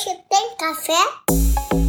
Hoje tem café?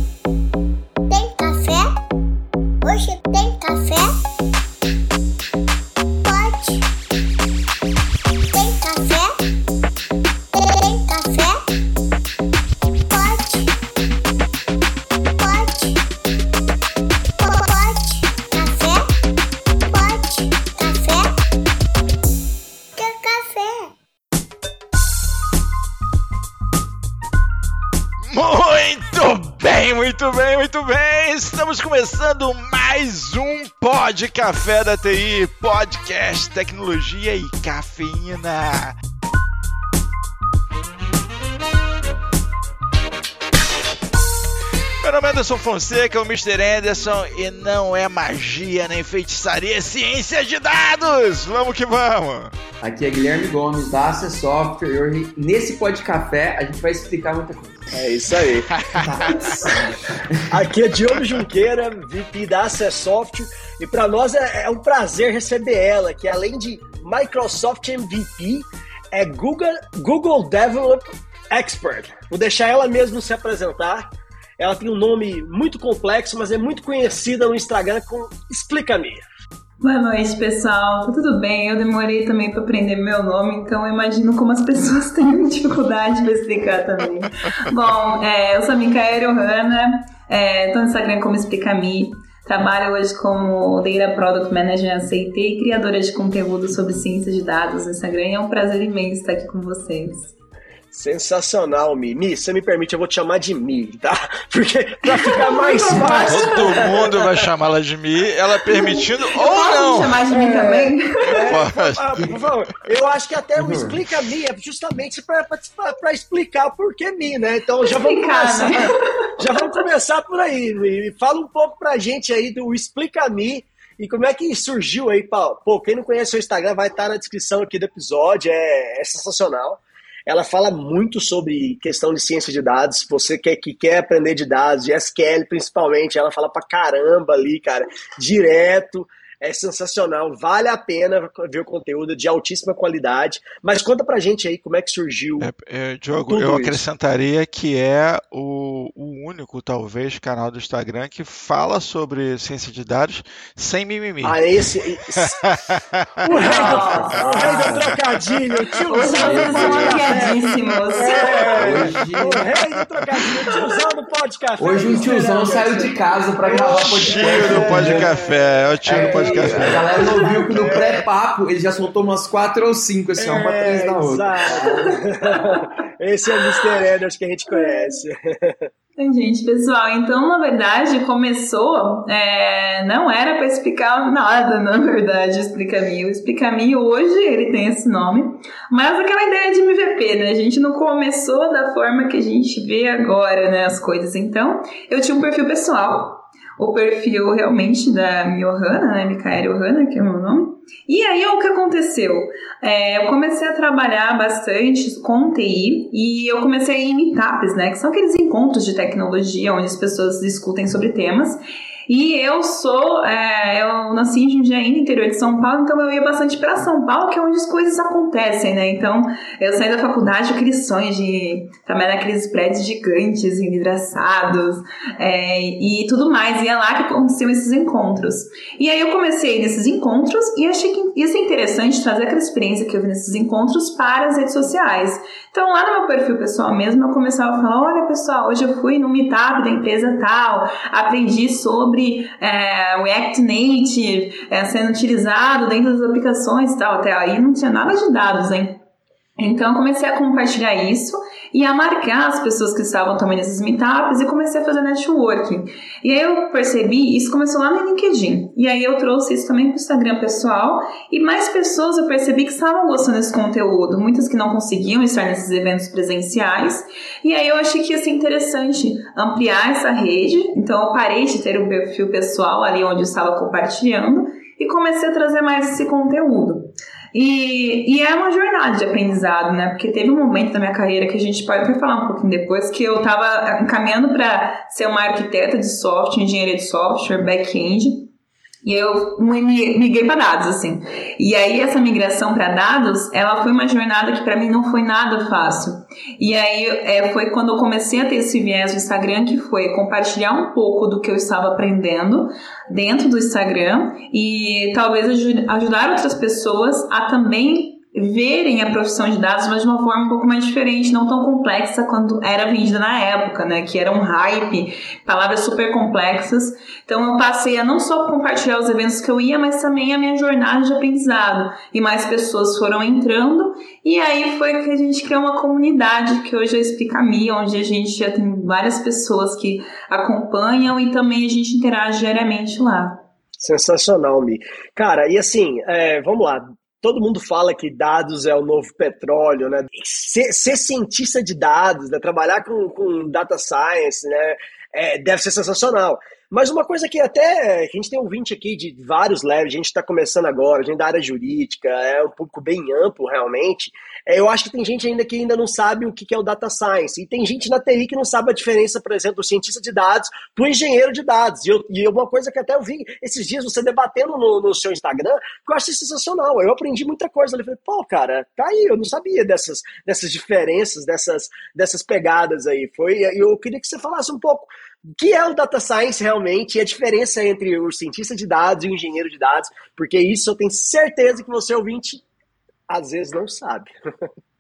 Pod Café da TI, podcast, tecnologia e cafeína. Meu nome é Anderson Fonseca, o Mr. Anderson, e não é magia nem feitiçaria, é ciência de dados! Vamos que vamos! Aqui é Guilherme Gomes, da Access Software, e hoje, nesse Pod Café a gente vai explicar muita coisa. É isso aí. Aqui é Diogo Junqueira, VP da Access Software, e para nós é, é um prazer receber ela, que além de Microsoft MVP, é Google, Google Develop Expert. Vou deixar ela mesmo se apresentar. Ela tem um nome muito complexo, mas é muito conhecida no Instagram com Explica-me. Boa noite, pessoal. Tá tudo bem? Eu demorei também para aprender meu nome, então eu imagino como as pessoas têm dificuldade para explicar também. Bom, é, eu sou a Micaela Ohana, é, no Instagram como Explica-me. Trabalho hoje como Data Product Manager ACT e criadora de conteúdo sobre ciência de dados no Instagram. É um prazer imenso estar aqui com vocês. Sensacional, Mi. Mi, você me permite, eu vou te chamar de Mi, tá? Porque pra ficar mais fácil. Todo mundo vai chamá-la de Mi, ela permitindo ou Posso não. me chamar de também? Pode. Ah, por favor, eu acho que até o Explica Mi é justamente pra, pra, pra explicar o porquê Mi, né? Então já vamos começar. né? Já vamos começar por aí, Mi. Fala um pouco pra gente aí do Explica Mi e como é que surgiu aí, Paulo? Pô, quem não conhece o Instagram vai estar na descrição aqui do episódio, é, é sensacional. Ela fala muito sobre questão de ciência de dados. Você quer, que quer aprender de dados, de SQL principalmente, ela fala pra caramba ali, cara, direto. É sensacional, vale a pena ver o conteúdo de altíssima qualidade. Mas conta pra gente aí como é que surgiu. É, é, Diogo, Tudo eu isso. acrescentaria que é o, o único, talvez, canal do Instagram que fala sobre ciência de dados sem mimimi. Ah, esse. esse- o, rei do, o rei do trocadilho, o Hoje tiozão do podcast. É, Hoje- o rei do trocadilho, o tiozão do podcast. Hoje um tiozão saiu de casa pra gravar O podcast. tio do é o tio do Pod A Café. galera não viu que no pré-papo ele já soltou umas quatro ou cinco, assim, uma atrás da outra. exato. Esse é o Mr. Enders que a gente conhece. Então, Gente, pessoal, então na verdade começou, é, não era para explicar nada, na verdade, o Explica-me. O Explica-me hoje ele tem esse nome, mas aquela ideia de MVP, né? A gente não começou da forma que a gente vê agora, né, as coisas. Então, eu tinha um perfil pessoal, o perfil realmente da Miohana, né, Mikaela Ohana, que é o meu nome. E aí, o que aconteceu? É, eu comecei a trabalhar bastante com TI e eu comecei a ir em meetups, né? Que são aqueles encontros de tecnologia onde as pessoas discutem sobre temas. E eu sou, é, eu nasci em Jundiaí, no interior de São Paulo, então eu ia bastante para São Paulo, que é onde as coisas acontecem, né? Então, eu saí da faculdade com aqueles sonhos de trabalhar naqueles prédios gigantes, envidraçados é, e tudo mais. E é lá que aconteciam esses encontros. E aí eu comecei nesses encontros e achei que ia ser interessante trazer aquela experiência que eu vi nesses encontros para as redes sociais. Então, lá no meu perfil pessoal mesmo, eu começava a falar: olha, pessoal, hoje eu fui no meetup da empresa tal, aprendi sobre é, React Native é, sendo utilizado dentro das aplicações e tal. Até aí não tinha nada de dados, hein? Então, comecei a compartilhar isso e a marcar as pessoas que estavam também nesses meetups e comecei a fazer networking. E aí eu percebi, isso começou lá no LinkedIn. E aí eu trouxe isso também para o Instagram pessoal e mais pessoas eu percebi que estavam gostando desse conteúdo. Muitas que não conseguiam estar nesses eventos presenciais. E aí eu achei que ia ser interessante ampliar essa rede. Então eu parei de ter um perfil pessoal ali onde eu estava compartilhando e comecei a trazer mais esse conteúdo. E, e é uma jornada de aprendizado, né? Porque teve um momento da minha carreira que a gente pode até falar um pouquinho depois, que eu estava encaminhando para ser uma arquiteta de software, engenharia de software, back-end. E eu migrei para dados, assim. E aí, essa migração para dados, ela foi uma jornada que para mim não foi nada fácil. E aí, é, foi quando eu comecei a ter esse viés no Instagram, que foi compartilhar um pouco do que eu estava aprendendo dentro do Instagram e talvez ajudar outras pessoas a também verem a profissão de dados, mas de uma forma um pouco mais diferente, não tão complexa quanto era vendida na época, né? Que era um hype, palavras super complexas. Então eu passei a não só compartilhar os eventos que eu ia, mas também a minha jornada de aprendizado. E mais pessoas foram entrando, e aí foi que a gente criou uma comunidade que hoje é Explica Me, onde a gente já tem várias pessoas que acompanham e também a gente interage diariamente lá. Sensacional, Mi. Cara, e assim, é, vamos lá, todo mundo fala que dados é o novo petróleo, né? Ser, ser cientista de dados, né? trabalhar com, com data science, né? É, deve ser sensacional. Mas uma coisa que até que a gente tem ouvinte aqui de vários levels, a gente está começando agora, a gente da área jurídica, é um público bem amplo realmente. É, eu acho que tem gente ainda que ainda não sabe o que é o data science. E tem gente na TI que não sabe a diferença, por exemplo, do cientista de dados do engenheiro de dados. E, eu, e uma coisa que até eu vi esses dias você debatendo no, no seu Instagram, que eu achei sensacional. Eu aprendi muita coisa. Eu falei, pô, cara, tá aí, eu não sabia dessas, dessas diferenças, dessas, dessas pegadas aí. Foi, eu queria que você falasse um pouco o que é o data science realmente e a diferença entre o cientista de dados e o engenheiro de dados, porque isso eu tenho certeza que você ouvinte às vezes não sabe.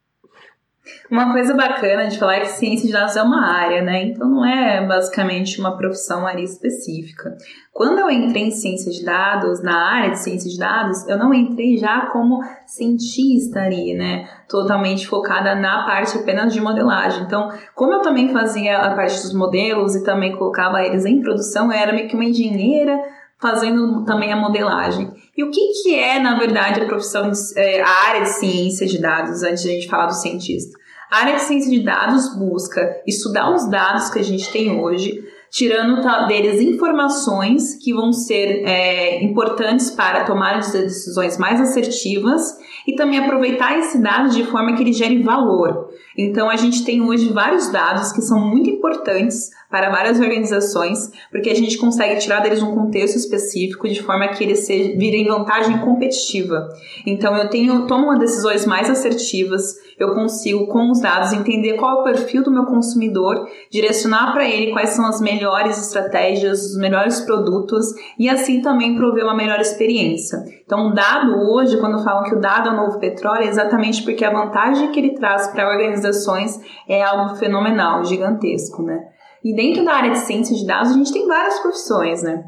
Uma coisa bacana de falar é que ciência de dados é uma área, né? Então não é basicamente uma profissão área específica. Quando eu entrei em ciência de dados, na área de ciência de dados, eu não entrei já como cientista ali, né? Totalmente focada na parte apenas de modelagem. Então, como eu também fazia a parte dos modelos e também colocava eles em produção, eu era meio que uma engenheira fazendo também a modelagem. E o que, que é, na verdade, a profissão, de, é, a área de ciência de dados, antes de a gente falar do cientista? A área de ciência de dados busca estudar os dados que a gente tem hoje, tirando deles informações que vão ser é, importantes para tomar decisões mais assertivas e também aproveitar esse dado de forma que ele gere valor. Então, a gente tem hoje vários dados que são muito importantes para várias organizações, porque a gente consegue tirar deles um contexto específico de forma que eles se, virem vantagem competitiva. Então, eu tenho tomo decisões mais assertivas, eu consigo, com os dados, entender qual é o perfil do meu consumidor, direcionar para ele quais são as melhores estratégias, os melhores produtos e assim também prover uma melhor experiência. Então, o dado hoje, quando falam que o dado é o novo petróleo, é exatamente porque a vantagem que ele traz para organizações é algo fenomenal, gigantesco, né? E dentro da área de ciência de dados, a gente tem várias profissões, né?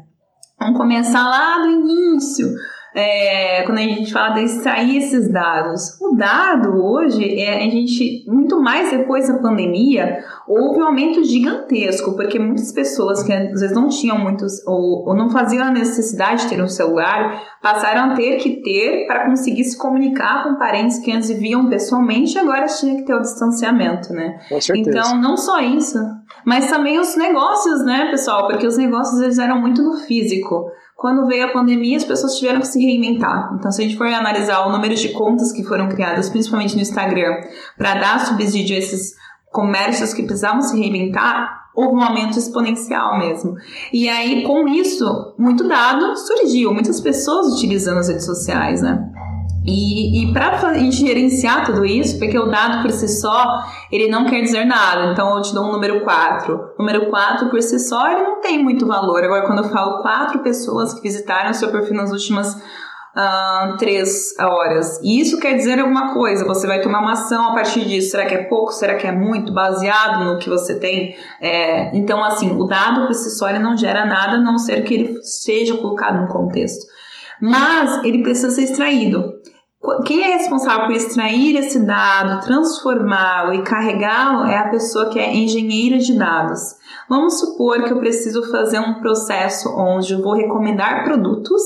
Vamos começar lá do início, é, quando a gente fala de extrair esses dados. O dado hoje, é, a gente, muito mais depois da pandemia, houve um aumento gigantesco, porque muitas pessoas que às vezes não tinham muitos, ou, ou não faziam a necessidade de ter um celular, passaram a ter que ter para conseguir se comunicar com parentes que antes viviam pessoalmente, agora tinha que ter o distanciamento, né? Com certeza. Então, não só isso, mas também os negócios, né, pessoal? Porque os negócios eles eram muito no físico. Quando veio a pandemia, as pessoas tiveram que se reinventar. Então, se a gente for analisar o número de contas que foram criadas, principalmente no Instagram, para dar subsídio a esses comércios que precisavam se reinventar, houve um aumento exponencial mesmo. E aí, com isso, muito dado surgiu, muitas pessoas utilizando as redes sociais, né? E, e para gerenciar tudo isso, porque o dado por si só, ele não quer dizer nada. Então eu te dou um número 4. Número 4 por si só, ele não tem muito valor. Agora, quando eu falo quatro pessoas que visitaram o seu perfil nas últimas uh, três horas, e isso quer dizer alguma coisa, você vai tomar uma ação a partir disso. Será que é pouco? Será que é muito? Baseado no que você tem? É, então, assim, o dado por si só, ele não gera nada, a não ser que ele seja colocado num contexto. Mas ele precisa ser extraído. Quem é responsável por extrair esse dado, transformá-lo e carregá-lo é a pessoa que é engenheira de dados. Vamos supor que eu preciso fazer um processo onde eu vou recomendar produtos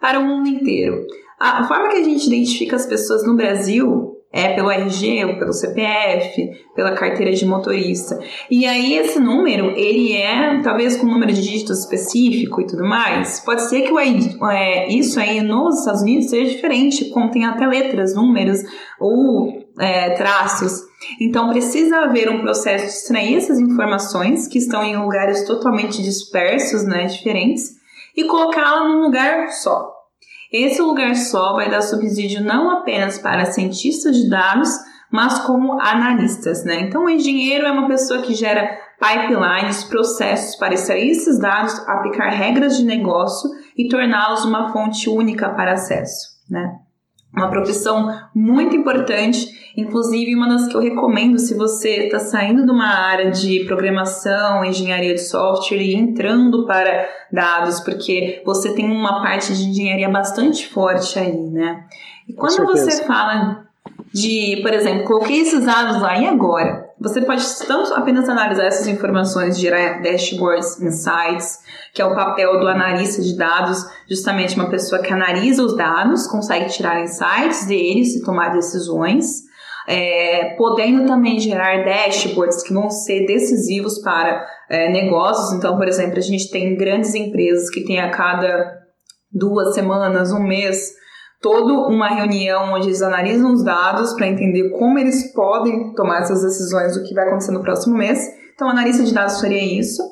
para o mundo inteiro. A forma que a gente identifica as pessoas no Brasil é pelo RG, pelo CPF, pela carteira de motorista. E aí esse número, ele é talvez com um número de dígitos específico e tudo mais. Pode ser que o, é, isso aí nos Estados Unidos seja diferente, contém até letras, números ou é, traços. Então precisa haver um processo de extrair essas informações que estão em lugares totalmente dispersos, né, diferentes e colocá-la num lugar só. Esse lugar só vai dar subsídio não apenas para cientistas de dados, mas como analistas, né? Então, o engenheiro é uma pessoa que gera pipelines, processos para extrair esses dados, aplicar regras de negócio e torná-los uma fonte única para acesso, né? Uma profissão muito importante, inclusive uma das que eu recomendo se você está saindo de uma área de programação, engenharia de software e entrando para dados, porque você tem uma parte de engenharia bastante forte aí, né? E quando você fala de, por exemplo, coloquei esses dados lá e agora? Você pode tanto apenas analisar essas informações, gerar dashboards, insights, que é o papel do analista de dados, justamente uma pessoa que analisa os dados, consegue tirar insights deles e tomar decisões, é, podendo também gerar dashboards que vão ser decisivos para é, negócios. Então, por exemplo, a gente tem grandes empresas que têm a cada duas semanas, um mês, toda uma reunião onde eles analisam os dados para entender como eles podem tomar essas decisões do que vai acontecer no próximo mês. Então, analista de dados faria isso.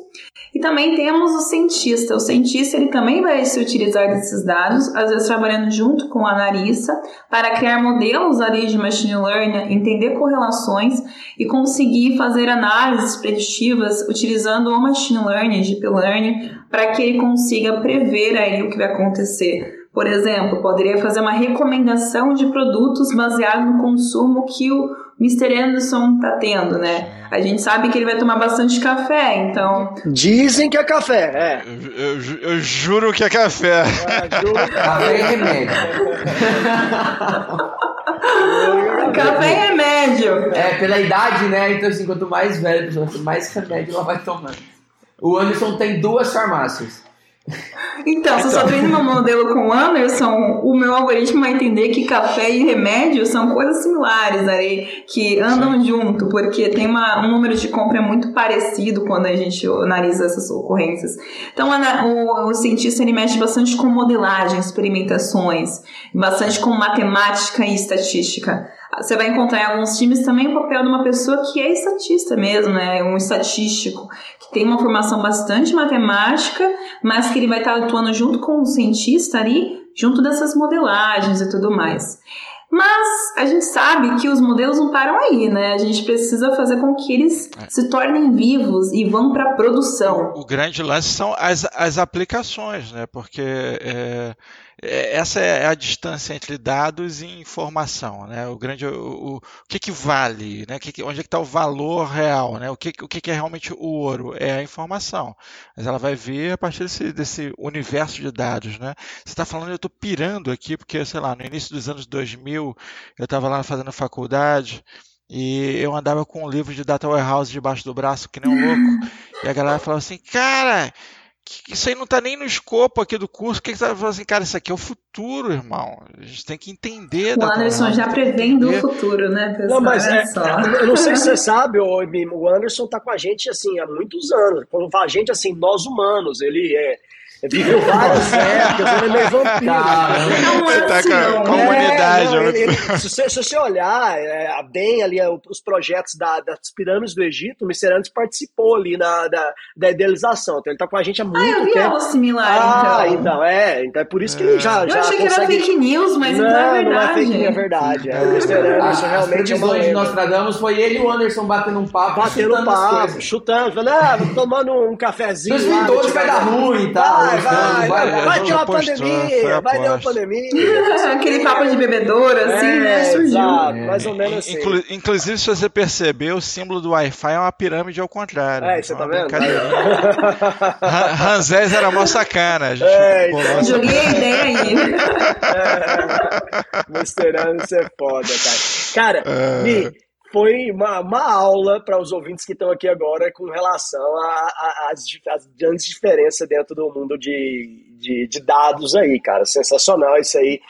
E também temos o cientista. O cientista ele também vai se utilizar desses dados, às vezes trabalhando junto com o analista, para criar modelos ali de machine learning, entender correlações e conseguir fazer análises preditivas utilizando o machine learning, deep learning, para que ele consiga prever aí o que vai acontecer por exemplo, poderia fazer uma recomendação de produtos baseado no consumo que o Mr. Anderson está tendo, né? A gente sabe que ele vai tomar bastante café, então. Dizem que é café, é. Eu, eu, eu juro que é café. É, juro... Café é remédio. café é remédio. É, pela idade, né? Então, assim, quanto mais velho, mais remédio ela vai tomando. O Anderson tem duas farmácias. Então, se eu só então. treino meu modelo com o Anderson, o meu algoritmo vai entender que café e remédio são coisas similares ali, que andam Sim. junto, porque tem uma, um número de compra muito parecido quando a gente analisa essas ocorrências. Então, o, o cientista ele mexe bastante com modelagem, experimentações, bastante com matemática e estatística você vai encontrar em alguns times também o papel de uma pessoa que é estatista mesmo, né? Um estatístico, que tem uma formação bastante matemática, mas que ele vai estar atuando junto com o cientista ali, junto dessas modelagens e tudo mais. Mas a gente sabe que os modelos não param aí, né? A gente precisa fazer com que eles é. se tornem vivos e vão para a produção. O, o, grande lance são as, as aplicações, né? Porque é, essa é a distância entre dados e informação, né? O grande, o, o que que vale, né? Que, onde é que está o valor real, né? O que, o que é realmente o ouro é a informação, mas ela vai vir a partir desse, desse universo de dados, né? Você está falando, eu estou pirando aqui porque, sei lá, no início dos anos 2000 eu estava lá fazendo faculdade e eu andava com um livro de data warehouse debaixo do braço que nem um louco e a galera falava assim, cara isso aí não está nem no escopo aqui do curso. O que, que você vai falar assim, cara? Isso aqui é o futuro, irmão. A gente tem que entender. O Anderson já prevendo o futuro, né, pessoal? Não, mas é, eu não sei se você sabe, o Anderson está com a gente assim há muitos anos. Quando fala a gente, assim, nós humanos, ele é Viveu várias épocas, ele é meio vampiro. Não, você tá com a comunidade. É, não, ele, se, você, se, você, olhar é, bem ali é, os projetos da, das pirâmides do Egito, o Miserantes participou ali na, da, da idealização. Então ele tá com a gente há muito ah, eu vi tempo. algo similar, ah, então. então. é. Então é por isso que ele já, eu já achei consegue... que era fake news, mas não, não é verdade. Não é fake news, é verdade. É, o Miserantes realmente é uma nós tradamos foi ele e o Anderson batendo um papo, batendo um papo, chutando, falando, ah, tomando um cafezinho. Os pintores vai dar ruim e tal. Vai, vai, vai vai ter uma pandemia, vai ter uma pandemia. Aquele papo de bebedouro, assim, é, né? Surgiu. Exato, mais ou menos assim. Inclu inclusive, se você perceber, o símbolo do Wi-Fi é uma pirâmide ao contrário. É, você tá vendo? Ranzés era mó sacana. A gente é, então... Joguei a ideia aí. É, mostrando ser foda, cara. Cara, é... Foi uma, uma aula para os ouvintes que estão aqui agora com relação às grandes diferenças dentro do mundo de, de, de, dados aí, cara. Sensacional isso aí.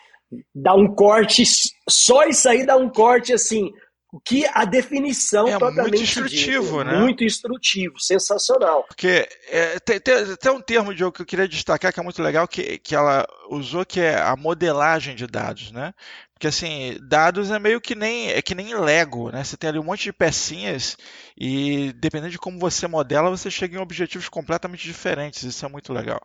Dá um corte, só isso aí dá um corte assim. O que a definição é muito instrutivo, né? Muito instrutivo, sensacional. Porque é, tem, tem, tem, um termo de que eu queria destacar que é muito legal que, que ela usou que é a modelagem de dados, né? Porque assim, dados é meio que nem é que nem Lego, né? Você tem ali um monte de pecinhas e dependendo de como você modela, você chega em objetivos completamente diferentes. Isso é muito legal.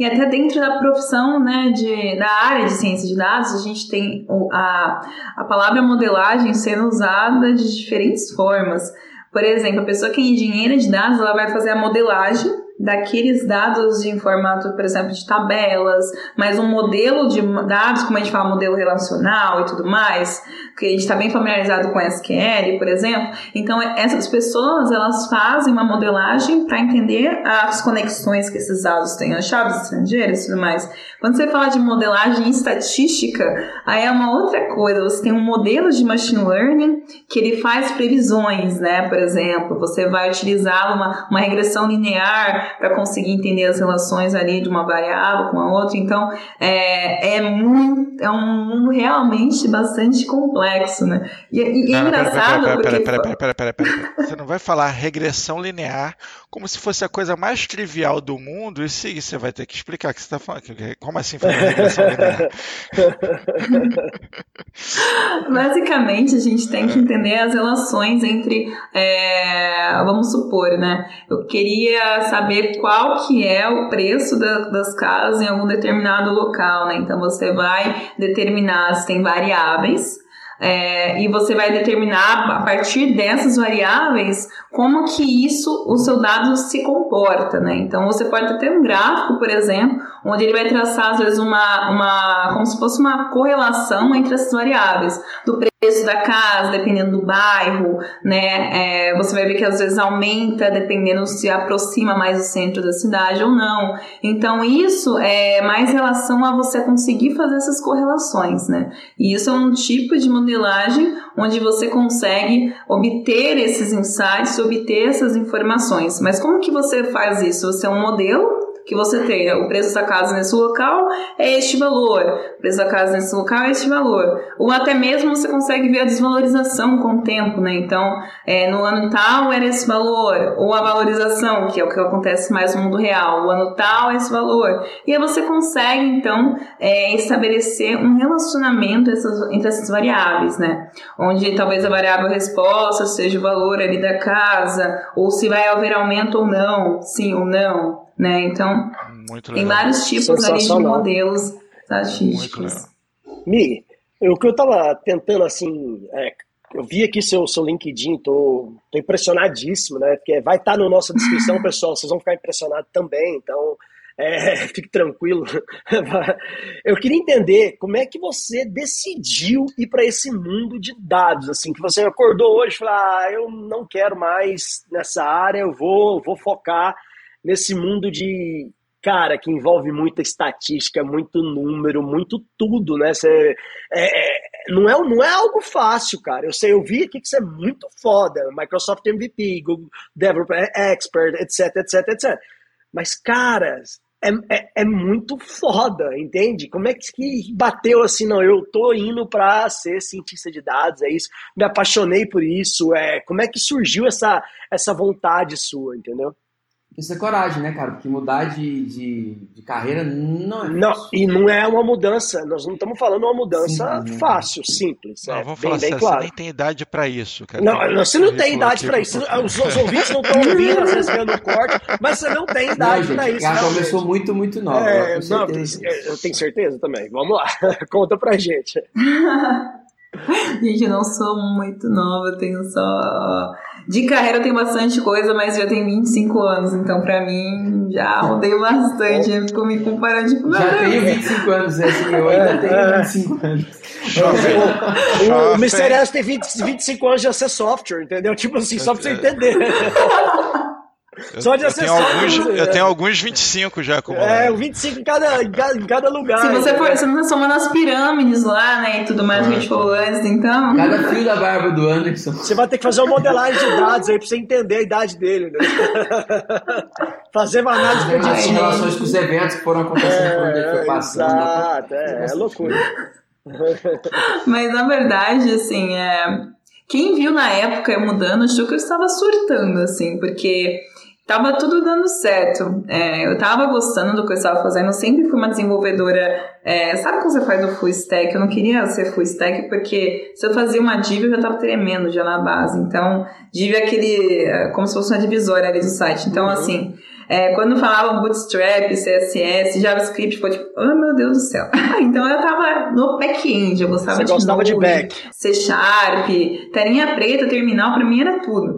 E até dentro da profissão, né, de, da área de ciência de dados, a gente tem a, a palavra modelagem sendo usada de diferentes formas. Por exemplo, a pessoa que é engenheira de dados, ela vai fazer a modelagem daqueles dados em formato, por exemplo, de tabelas, mas um modelo de dados, como a gente fala, modelo relacional e tudo mais, que a gente está bem familiarizado com SQL, por exemplo. Então, essas pessoas, elas fazem uma modelagem para entender as conexões que esses dados têm, as chaves estrangeiras e tudo mais. Quando você fala de modelagem estatística, aí é uma outra coisa. Você tem um modelo de machine learning que ele faz previsões, né? Por exemplo, você vai utilizar uma, uma regressão linear para conseguir entender as relações ali de uma variável com a outra. Então, é, é, muito, é um mundo realmente bastante complexo, né? E, e é engraçado pera, porque... Pera, pera, pera, pera, pera, Você não vai falar regressão linear como se fosse a coisa mais trivial do mundo e sim, você vai ter que explicar o que você está falando. Como assim fazer regressão linear? Basicamente, a gente tem que entender as relações entre, é, vamos supor, né? Eu queria saber qual que é o preço da, das casas em algum determinado local, né? Então você vai determinar se tem variáveis é, e você vai determinar a partir dessas variáveis como que isso, o seu dado se comporta, né? Então você pode ter um gráfico, por exemplo, onde ele vai traçar às vezes uma, uma como se fosse uma correlação entre essas variáveis do preço da casa, dependendo do bairro, né? É, você vai ver que às vezes aumenta dependendo se aproxima mais do centro da cidade ou não. Então isso é mais relação a você conseguir fazer essas correlações, né? E isso é um tipo de modelagem onde você consegue obter esses insights, obter essas informações. Mas como que você faz isso? Você é um modelo que você né? o preço da casa nesse local é este valor, o preço da casa nesse local é este valor. Ou até mesmo você consegue ver a desvalorização com o tempo, né? Então, é, no ano tal era esse valor, ou a valorização, que é o que acontece mais no mundo real, o ano tal é esse valor. E aí você consegue, então, é, estabelecer um relacionamento entre essas variáveis, né? Onde talvez a variável resposta seja o valor ali da casa, ou se vai haver aumento ou não, sim ou não né? Então, tem vários tipos ali de modelos estatísticos. Mi, o que eu estava tentando, assim, é, eu vi aqui seu, seu LinkedIn, tô, tô impressionadíssimo, né? Porque vai estar tá na nossa descrição, pessoal, vocês vão ficar impressionados também, então é, fique tranquilo. Eu queria entender como é que você decidiu ir para esse mundo de dados, assim, que você acordou hoje e falou, ah, eu não quero mais nessa área, eu vou, vou focar nesse mundo de cara que envolve muita estatística, muito número, muito tudo, né? É, é, não, é, não é algo fácil, cara. Eu sei, eu vi aqui que você é muito foda. Microsoft MVP, Google Developer Expert, etc, etc, etc. Mas, cara, é, é, é, muito foda, entende? Como é que bateu assim, não, eu tô indo para ser cientista de dados, é isso, me apaixonei por isso, é, como é que surgiu essa, essa vontade sua, entendeu? Isso é coragem, né, cara? Porque mudar de, de, de carreira não é Não, e não é uma mudança, nós não estamos falando uma mudança Sim, fácil, simples. Não, é vamos bem, falar bem sério, claro. você nem tem idade para isso, cara. Não, você não tem idade para isso. Os, os, ouvintes não estão ouvindo, às vezes vendo o corte, mas você não tem idade para isso. Ela começou muito, muito nova. É, não, eu tenho certeza também. Vamos lá, conta pra gente. Gente, eu não sou muito nova, eu tenho só. De carreira eu tenho bastante coisa, mas já tenho 25 anos, então pra mim já rodei bastante. Eu fico me comparando, tipo, Já tenho 25 anos, assim, eu ainda tenho 25 anos. o, o Mr. S tem 20, 25 anos de ser software, entendeu? Tipo assim, só pra você entender. Eu, Só de eu tenho, alguns, eu tenho alguns 25 já. Como é, 25 em cada, em cada, em cada lugar. Se você for, você não tá somando as pirâmides lá, né, e tudo mais que a gente falou antes, então... Cada fio da barba do Anderson. Você vai ter que fazer uma modelagem de dados aí pra você entender a idade dele, né? fazer uma análise preditiva. Em relações com os eventos que foram acontecendo é, por onde ele foi passando. Exato, é, é loucura. Mas, na verdade, assim, é... Quem viu na época eu mudando achou que eu estava surtando, assim, porque Tava tudo dando certo. É, eu tava gostando do que eu estava fazendo. Eu sempre fui uma desenvolvedora. É, sabe quando você faz o full stack? Eu não queria ser full stack porque se eu fazia uma div eu já tava tremendo já na base. Então, div é aquele. É, como se fosse uma divisória ali do site. Então, uhum. assim. é, quando falavam Bootstrap, CSS, JavaScript, foi tipo, oh meu Deus do céu. então eu tava no back-end, eu gostava Você de gostava de Node, back. C Sharp, telinha preta, terminal, pra mim era tudo.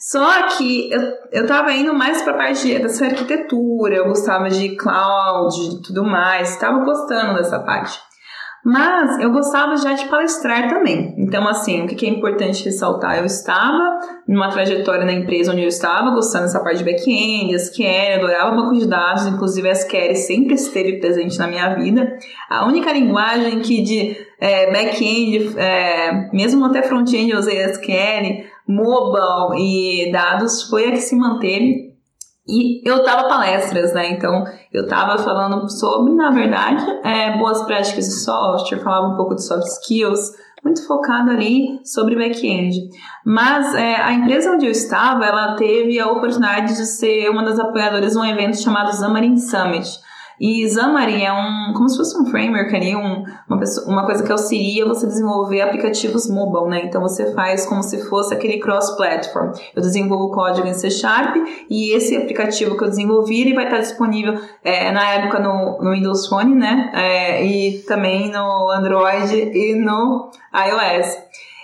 Só que eu, eu tava indo mais pra parte de- dessa arquitetura, eu gostava de cloud e tudo mais, tava gostando dessa parte. Mas eu gostava já de palestrar também. Então, assim, o que é importante ressaltar? Eu estava numa trajetória na empresa onde eu estava, gostando dessa parte de back-end, SQL, adorava banco de dados, inclusive a SQL sempre esteve presente na minha vida. A única linguagem que de é, back-end, é, mesmo até front-end eu usei SQL, mobile e dados foi a que se manteve. E eu dava palestras, né? Então, eu tava falando sobre, na verdade, é, boas práticas de software, falava um pouco de soft skills, muito focado ali sobre back-end. Mas é, a empresa onde eu estava, ela teve a oportunidade de ser uma das apoiadoras de um evento chamado Xamarin Summit. E Xamarin é um, como se fosse um framework ali, um, uma, pessoa, uma coisa que auxilia você desenvolver aplicativos mobile, né? Então você faz como se fosse aquele cross-platform. Eu desenvolvo código em C Sharp e esse aplicativo que eu desenvolvi ele vai estar disponível é, na época no, no Windows Phone, né? É, e também no Android e no iOS.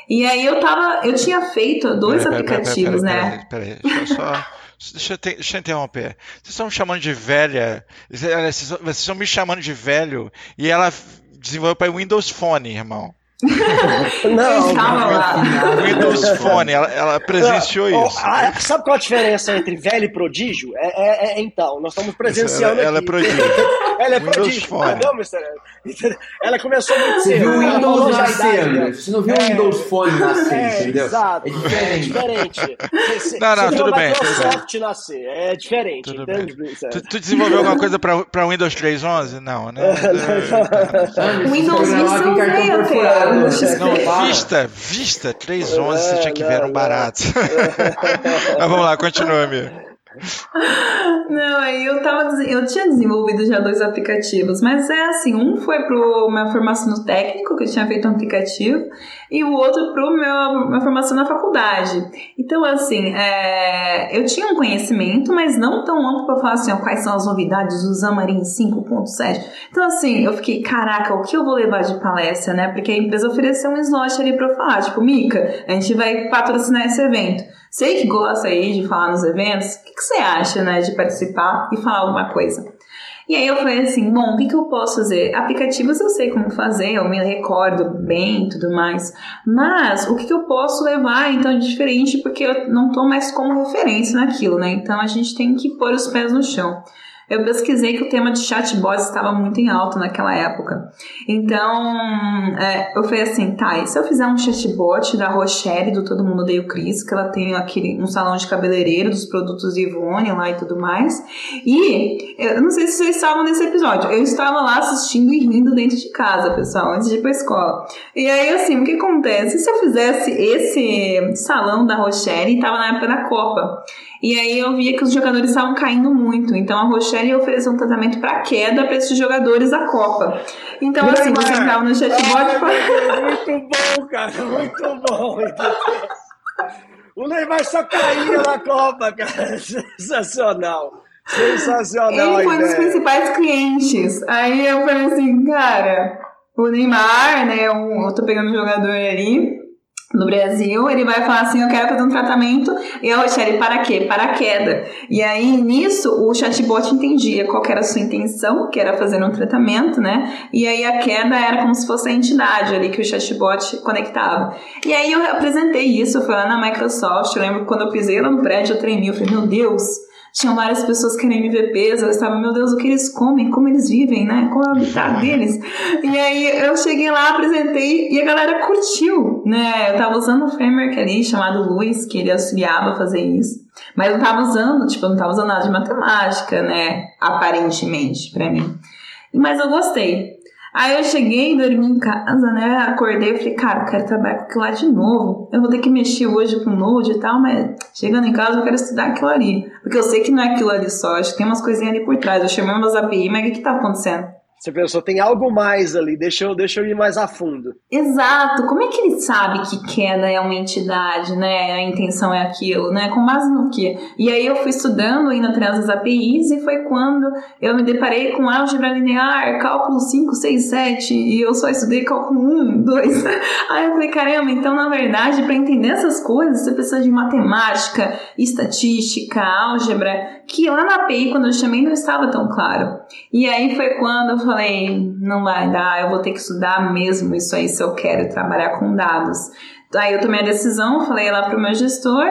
E aí eu tava, eu tinha feito dois peraí, aplicativos, peraí, né? Peraí, peraí, deixa eu só. Deixa deixa eu interromper. Vocês estão me chamando de velha. Vocês vocês estão me chamando de velho e ela desenvolveu para Windows Phone, irmão. Não. Windows Phone, ela, ela presenciou Não, isso. ó, ah, sabe qual a diferença entre velho e prodígio? É, é- é- então, nós estamos presenciando ela, ela é prodígio. Ela é Windows prodígio. Phone. Mr. Entendeu? Ela começou muito Você cedo. viu o Windows a nascer. Você não viu o É. Windows Phone nascer, É, entendeu? exato. É diferente. diferente. Você, Não, não, você viu tudo a bem, tudo Microsoft nascer. É diferente, Tudo entende? Tu, tu desenvolveu alguma coisa para Windows 3.11? Não, né? Windows Vista cartão até. perfurado, Não, Para. Vista, Vista 3.11 você tinha que ver, era um não. barato. Mas vamos lá, continua, amigo. Não, aí eu tava eu tinha desenvolvido já dois aplicativos, mas é assim, um foi pro minha formação no técnico, que eu tinha feito um aplicativo, e o outro meu minha formação na faculdade. Então, assim, é, eu tinha um conhecimento, mas não tão amplo pra falar assim, ó, quais são as novidades do Xamarin 5.7. Então, assim, eu fiquei, caraca, o que eu vou levar de palestra, né? Porque a empresa ofereceu um slot ali pra eu falar, tipo, Mica, a gente vai patrocinar esse evento. Sei que gosta aí de falar nos eventos, o que, que você acha, né, de participar e falar alguma coisa? E aí eu falei assim, bom, o que, que eu posso fazer? Aplicativos eu sei como fazer, eu me recordo bem e tudo mais. Mas o que, que eu posso levar, então, de diferente, porque eu não tô mais como referência naquilo, né? Então a gente tem que pôr os pés no chão. Eu pesquisei que o tema de chatbot estava muito em alta naquela época. Então, é, eu falei assim, tá, e se eu fizer um chatbot da Rochelle, do Todo Mundo Odeia o Chris, que ela tem aquele, um salão de cabeleireiro dos produtos Ivone lá e tudo mais. E, eu não sei se vocês estavam nesse episódio, eu estava lá assistindo e rindo dentro de casa, pessoal, antes de ir pra escola. E aí, assim, o que acontece? Se eu fizesse esse salão da Rochelle, tava na época da Copa. E aí eu via que os jogadores estavam caindo muito. Então a Rochelle ofereceu um tratamento para queda para esses jogadores da Copa. Então, assim, você entrava no chatbot e. Muito bom, cara, muito bom. O Neymar só caía na Copa, cara. Sensacional. Sensacional Ele foi um dos principais clientes. Aí eu falei assim, cara, o Neymar, né? um- Eu tô pegando um jogador ali no Brasil, ele vai falar assim, eu quero fazer um tratamento, e a Rochelle, para quê? Para a queda. E aí, nisso, o chatbot entendia qual era a sua intenção, que era fazer um tratamento, né? E aí a queda era como se fosse a entidade ali que o chatbot conectava. E aí eu apresentei isso, foi lá na Microsoft, eu lembro que quando eu pisei lá no prédio, eu tremi, eu falei, meu Deus, tinham várias pessoas querendo MVPs, eu estava, meu Deus, o que eles comem, como eles vivem, né? Qual é o habitat deles? E aí eu cheguei lá, apresentei e a galera curtiu, né? Eu tava usando um framework ali chamado Luiz, que ele auxiliava a fazer isso. Mas eu não tava usando, tipo, eu não tava usando nada de matemática, né? Aparentemente, pra mim. Mas eu gostei. Aí eu cheguei, dormi em casa, né? Acordei e falei, cara, eu quero trabalhar com aquilo lá de novo. Eu vou ter que mexer hoje com Node e tal, mas chegando em casa eu quero estudar aquilo ali. Porque eu sei que não é aquilo ali só, acho que tem umas coisinhas ali por trás. Eu chamei umas API, mas o que que tá acontecendo? Você pensou, tem algo mais ali, deixa eu, deixa eu ir mais a fundo. Exato. Como é que ele sabe que queda é uma entidade, né? A intenção é aquilo, né? Com base no quê? E aí eu fui estudando, indo atrás das APIs, e foi quando eu me deparei com álgebra linear, cálculo 5, 6, 7, e eu só estudei cálculo 1, 2. Aí eu falei, caramba, então na verdade, para entender essas coisas, você precisa de matemática, estatística, álgebra, que lá na API, quando eu chamei, não estava tão claro. E aí foi quando eu falei, não vai dar, eu vou ter que estudar mesmo isso aí se eu quero trabalhar com dados. Aí eu tomei a decisão, falei lá pro meu gestor,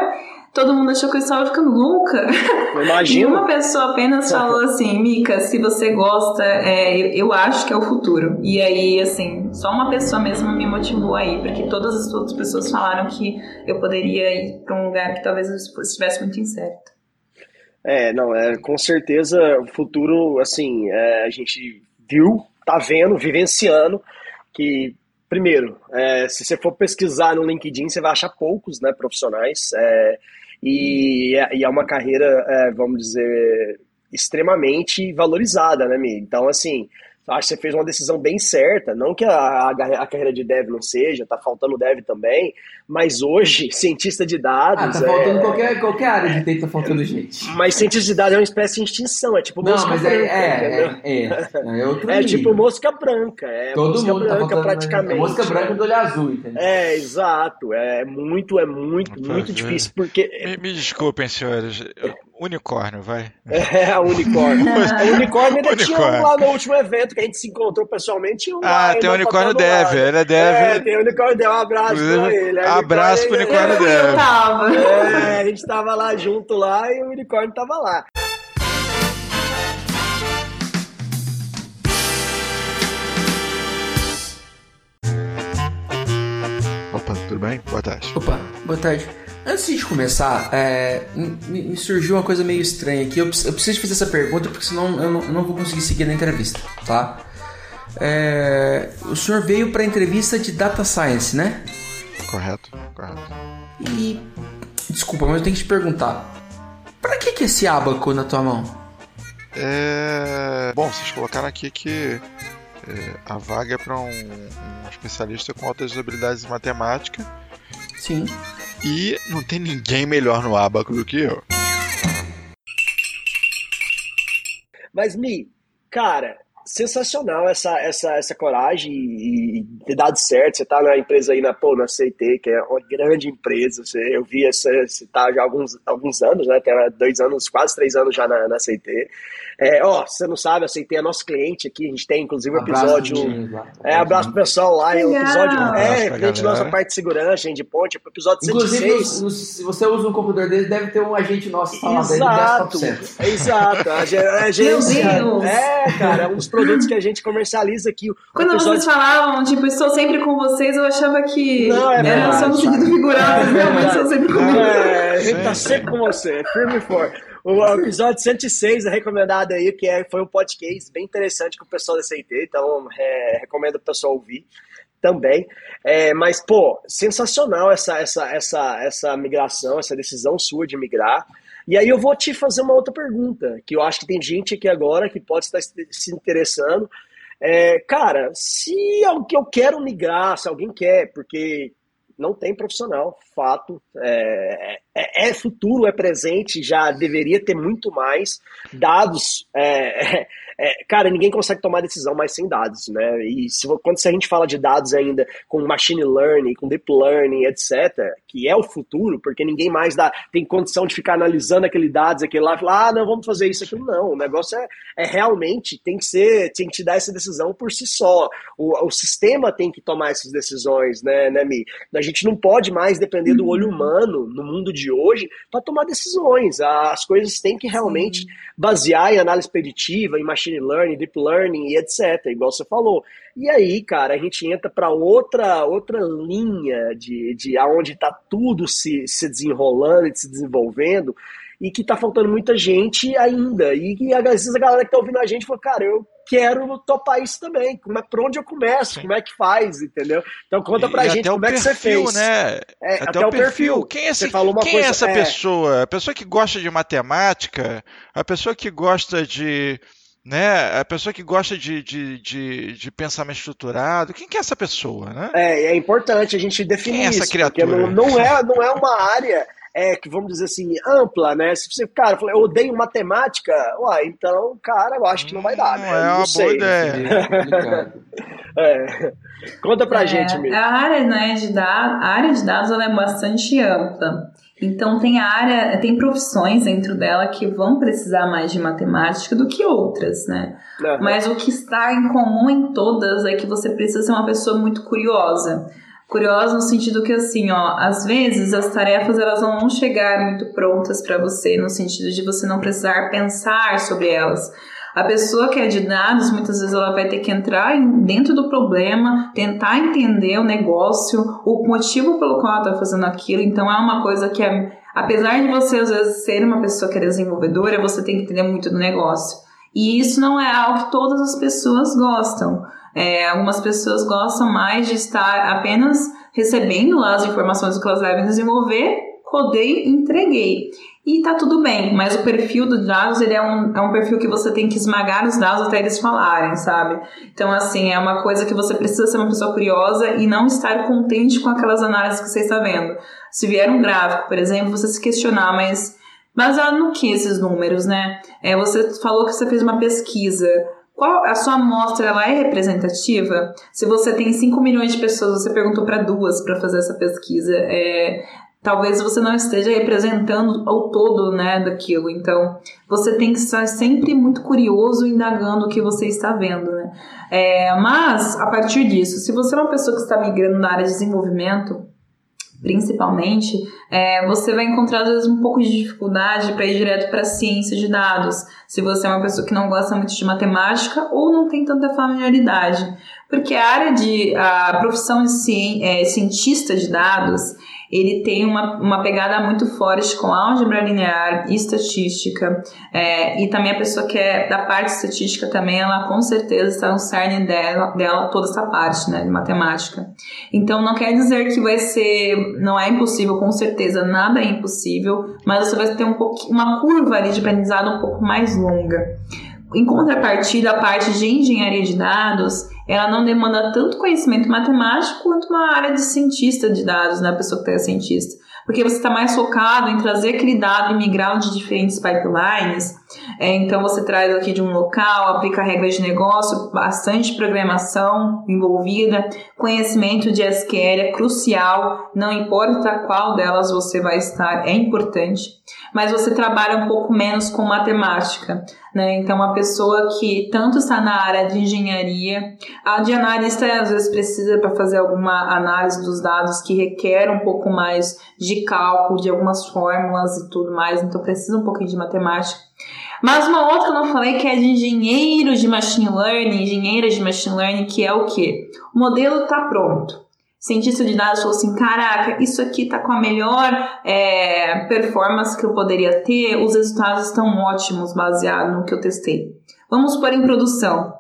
todo mundo achou que eu estava ficando louca. Eu E uma pessoa apenas falou assim, Mica, se você gosta, é, eu, eu acho que é o futuro. E aí, assim, só uma pessoa mesmo me motivou aí, porque todas as outras pessoas falaram que eu poderia ir para um lugar que talvez eu estivesse muito incerto. É, não, é com certeza o futuro, assim, é, a gente viu, tá vendo, vivenciando que, primeiro, é, se você for pesquisar no LinkedIn, você vai achar poucos, né, profissionais, é, e, é- e é uma carreira, é, vamos dizer, extremamente valorizada, né, Mi? Então, assim, acho que você fez uma decisão bem certa, não que a, a, a carreira de dev não seja, tá faltando dev também, mas hoje, cientista de Ah, dados... tá é- faltando qualquer, qualquer área de TI, tá faltando gente. mas cientista de dados é uma espécie de extinção, é tipo Não, mosca mas é, branca, é, é, é, é outro É tipo mosca branca, é Todo mosca mundo tá branca faltando praticamente. É mosca branca do olho azul, entendeu? É, exato, é muito, é muito, Opa, muito gente. difícil, porque Me, me desculpem, senhores. Unicórnio, vai. é a unicórnio. A unicórnio ainda tinha um Unicórnio. lá no último evento que a gente se encontrou pessoalmente. Um lá, Ah, tem unicórnio faltando lá. Dev, ele é É, Dev. tem o unicórnio Dev, um abraço pra ele. A abraço pro unicórnio eu tava. É, a gente tava lá junto lá e o unicórnio tava lá. Opa, tudo bem? Boa tarde. Opa, boa tarde. Antes de começar, é, me, me surgiu uma coisa meio estranha aqui. Eu, preciso- eu preciso fazer essa pergunta porque senão eu não, eu não vou conseguir seguir na entrevista, tá? É, o senhor veio para entrevista de Data Science, né? Correto, correto. E desculpa, mas eu tenho que te perguntar. Pra que que é esse abaco na tua mão? É... Bom, vocês colocaram aqui que é, a vaga é para um, um especialista com altas habilidades em matemática Sim. e não tem ninguém melhor no abaco do que eu. Mas, Mi, cara, sensacional essa, essa, essa coragem e, e ter dado certo. Você tá na empresa aí, na, pô, na CT, que é uma grande empresa. Você, eu vi essa, você tá já há alguns, alguns anos, né? Tem dois anos, quase três anos já na, na CT. É, ó, você não sabe, a CT é nosso cliente aqui. A gente tem, inclusive, um episódio... É, abraço pro pessoal lá, é o Legal. episódio. Abraço É, a gente parte de segurança, de ponte, pro episódio Inclusive, 106. no- no- se você usa um computador dele, deve ter um agente nosso Exato, exato. A, a agência. Deus! É, cara, é um dos produtos que a gente comercializa aqui. Quando episódio- vocês falavam, tipo, estou sempre com vocês, eu achava que Não, é era só no sentido figurado, realmente estou sempre comigo. É, a gente tá sempre com você, é firme e forte. O episódio 106 é recomendado aí, que é, foi um podcast bem interessante com o pessoal da CIT, então é, recomendo o pessoal ouvir também. É, mas, pô, sensacional essa, essa, essa, essa migração, essa decisão sua de migrar. E aí eu vou te fazer uma outra pergunta, que eu acho que tem gente aqui agora que pode estar se interessando. É, cara, se eu, que eu quero migrar, se alguém quer, porque não tem profissional, fato. É, é, é futuro, é presente, já deveria ter muito mais dados. é, é, é, cara, ninguém consegue tomar decisão mais sem dados, né? E se, quando a gente fala de dados ainda com machine learning, com deep learning, etc., que é o futuro, porque ninguém mais dá, tem condição de ficar analisando aquele dados, aquele lá, e falar, ah, não, vamos fazer isso, aquilo. Não, o negócio é, é realmente, tem que ser, tem que te dar essa decisão por si só. O, o sistema tem que tomar essas decisões, né, né, Mi? A gente não pode mais depender do olho humano no mundo de hoje para tomar decisões. As coisas têm que realmente basear em análise preditiva, em machine learning, deep learning e etc, igual você falou. E aí, cara, a gente entra para outra outra linha de, de aonde está tudo se, se desenrolando e se desenvolvendo e que tá faltando muita gente ainda. E que às vezes a galera que tá ouvindo a gente fala, cara, eu quero topar isso também. Como é, por onde eu começo? Sim. Como é que faz, entendeu? Então conta pra E gente como é que você perfil, fez. Né? É, até, até o perfil. perfil. Quem é, esse, Você falou uma quem coisa- é essa é. pessoa? A pessoa que gosta de matemática, a pessoa que gosta de né? A pessoa que gosta de, de, de, de pensamento estruturado. Quem que é essa pessoa, né? É, é importante a gente definir Quem é essa isso, criatura? porque não, não é, não é uma área é, que, vamos dizer assim, ampla, né? Se você, cara, fala, eu odeio matemática, uai, então, cara, eu acho que não vai dar, Não né? é não uma boa sei. ideia. É. É. Conta pra É, gente, mesmo. A área, né, de dados, a área de dados ela é bastante ampla. Então tem área, tem profissões dentro dela que vão precisar mais de matemática do que outras, né? Aham. Mas o que está em comum em todas é que você precisa ser uma pessoa muito curiosa. Curiosa no sentido que assim, ó, às vezes as tarefas elas não vão chegar muito prontas para você, no sentido de você não precisar pensar sobre elas. A pessoa que é de dados, muitas vezes ela vai ter que entrar dentro do problema, tentar entender o negócio, o motivo pelo qual ela está fazendo aquilo. Então é uma coisa que, é, apesar de você às vezes ser uma pessoa que é desenvolvedora, você tem que entender muito do negócio. E isso não é algo que todas as pessoas gostam. É, algumas pessoas gostam mais de estar apenas recebendo lá as informações que elas devem desenvolver, codei entreguei. E tá tudo bem, mas o perfil dos dados, ele é um, é um perfil que você tem que esmagar os dados até eles falarem, sabe? Então, assim, é uma coisa que você precisa ser uma pessoa curiosa e não estar contente com aquelas análises que você está vendo. Se vier um gráfico, por exemplo, você se questionar, mas baseado no que esses números, né? É, você falou que você fez uma pesquisa. Qual a sua amostra ela é representativa? Se você tem 5 milhões de pessoas, você perguntou para duas para fazer essa pesquisa. É, talvez você não esteja representando o todo, né, daquilo. Então, você tem que estar sempre muito curioso, indagando o que você está vendo, né? É, mas, a partir disso, se você é uma pessoa que está migrando na área de desenvolvimento, principalmente, é, você vai encontrar às vezes um pouco de dificuldade para ir direto para a ciência de dados, se você é uma pessoa que não gosta muito de matemática ou não tem tanta familiaridade, porque a área de a profissão de é, cientista de dados ele tem uma, uma pegada muito forte com álgebra linear e estatística. É, e também a pessoa que é da parte estatística também, ela com certeza está no cerne dela, dela toda essa parte, né, de matemática. Então não quer dizer que vai ser, não é impossível, com certeza, nada é impossível, mas você vai ter um pouquinho, uma curva ali de aprendizado um pouco mais longa. Em contrapartida, a parte de engenharia de dados, ela não demanda tanto conhecimento matemático quanto uma área de cientista de dados, né? A pessoa que é cientista. Porque você está mais focado em trazer aquele dado e migrar de diferentes pipelines. É, então, você traz aqui de um local, aplica regras de negócio, bastante programação envolvida, conhecimento de SQL é crucial, não importa qual delas você vai estar, é importante. Mas você trabalha um pouco menos com matemática. Né? Então, uma pessoa que tanto está na área de engenharia, a de analista às vezes precisa para fazer alguma análise dos dados que requer um pouco mais de cálculo, de algumas fórmulas e tudo mais, então precisa um pouquinho de matemática. Mas uma outra que eu não falei que é de engenheiro de machine learning, engenheira de machine learning, que é o quê? O modelo está pronto cientista de dados falou assim: caraca, isso aqui tá com a melhor é, performance que eu poderia ter, os resultados estão ótimos baseado no que eu testei. Vamos pôr em produção.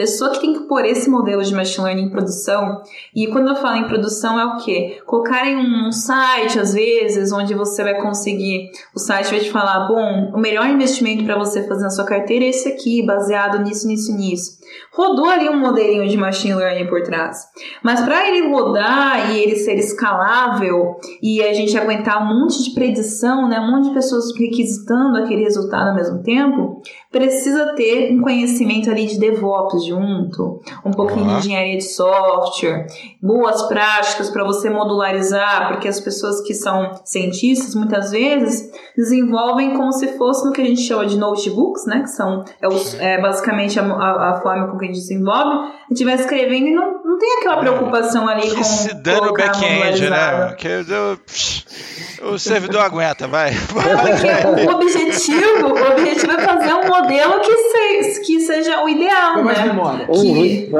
Pessoa que tem que pôr esse modelo de machine learning em produção, e quando eu falo em produção é o quê? Colocar em um site, às vezes, onde você vai conseguir, o site vai te falar, bom, o melhor investimento para você fazer na sua carteira é esse aqui, baseado nisso, nisso, nisso. Rodou ali um modelinho de machine learning por trás. Mas para ele rodar e ele ser escalável e a gente aguentar um monte de predição, né, um monte de pessoas requisitando aquele resultado ao mesmo tempo, precisa ter um conhecimento ali de DevOps junto, um pouquinho de engenharia de software, boas práticas para você modularizar, porque as pessoas que são cientistas muitas vezes desenvolvem como se fosse no que a gente chama de notebooks, né, que são é, os, é basicamente a, a, a forma com que a gente desenvolve, a gente vai escrevendo e não, não tem aquela preocupação ali Que com se dane o back-end, né? Que eu- o servidor aguenta, vai. Porque o objetivo, o objetivo é fazer um modelo que, se- que seja o ideal, mais né? memória. Que-.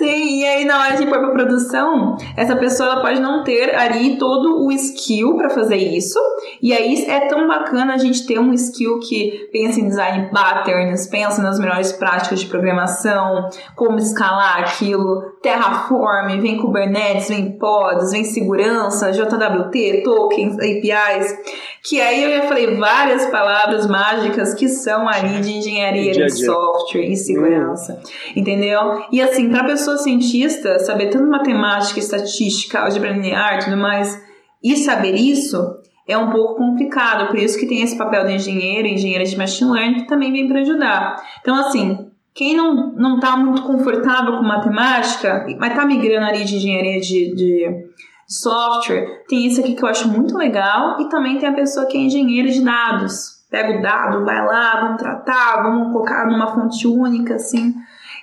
Sim, e aí na hora de pôr pra produção, essa pessoa ela pode não ter ali todo o skill para fazer isso. E aí é tão bacana a gente ter um skill que pensa em design patterns, pensa nas melhores práticas de programação, como escalar aquilo, Terraform, vem Kubernetes, vem pods, vem segurança, JWT, tokens, APIs, que aí eu já falei várias palavras mágicas que são ali de engenharia Dia de dia. software e segurança, entendeu? E assim, para pessoa cientista, saber tanto matemática, estatística, álgebra linear e tudo mais, e saber isso é um pouco complicado, por isso que tem esse papel de engenheiro, engenheira de machine learning, que também vem para ajudar. Então, assim, quem não, não tá muito confortável com matemática, mas tá migrando ali de engenharia de, de software, tem esse aqui que eu acho muito legal, e também tem a pessoa que é engenheira de dados. Pega o dado, vai lá, vamos tratar, vamos colocar numa fonte única, assim.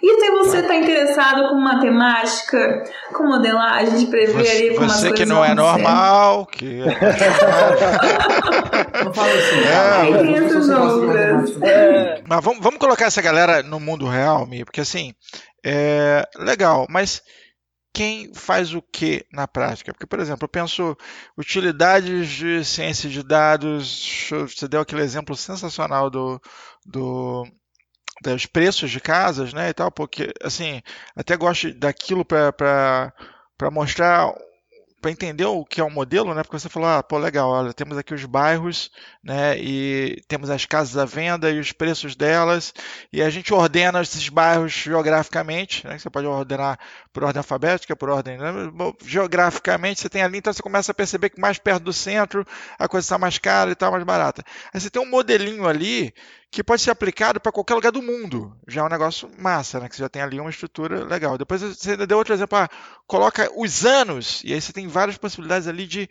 E se você está interessado com matemática, com modelagem, de prever ali Você, como as você que não é normal, que Não fala assim, É, cara. aí Eu tem essas outras. É, Mas vamos, vamos colocar essa galera no mundo real, Mi, porque assim, é legal, mas quem faz o que na prática? Porque, por exemplo, eu penso utilidades de ciência de dados, você deu aquele exemplo sensacional do, do dos preços de casas, né, e tal, porque assim, até gosto daquilo para mostrar para entender o que é um modelo, né? Porque você falou, ah, pô, legal, olha, temos aqui os bairros, né? E temos as casas à venda e os preços delas, e a gente ordena esses bairros geograficamente, né? Você pode ordenar por ordem alfabética, por ordem. né, Geograficamente você tem ali, então você começa a perceber que mais perto do centro a coisa está mais cara e está mais barata. Aí você tem um modelinho ali que pode ser aplicado para qualquer lugar do mundo. Já é um negócio massa, né? Que você já tem ali uma estrutura legal. Depois você ainda deu outro exemplo, ah, coloca os anos, e aí você tem várias possibilidades ali de,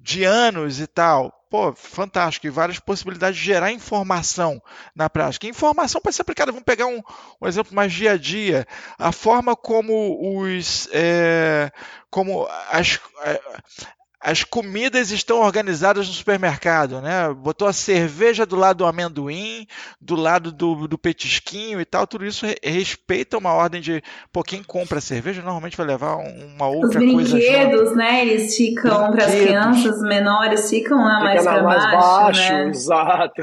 de anos e tal. Pô, fantástico, e várias possibilidades de gerar informação na prática. Informação pode ser aplicada, vamos pegar um, um exemplo mais dia a dia. A forma como os. é, como as. É, as comidas estão organizadas no supermercado, né? Botou a cerveja do lado do amendoim, do lado do, do petisquinho e tal. Tudo isso re- respeita uma ordem de. Pô, quem compra cerveja normalmente vai levar um- uma Os outra coisa junto. brinquedos, né? Eles ficam para as crianças menores, ficam lá mais para mais baixo, baixo, né? exato.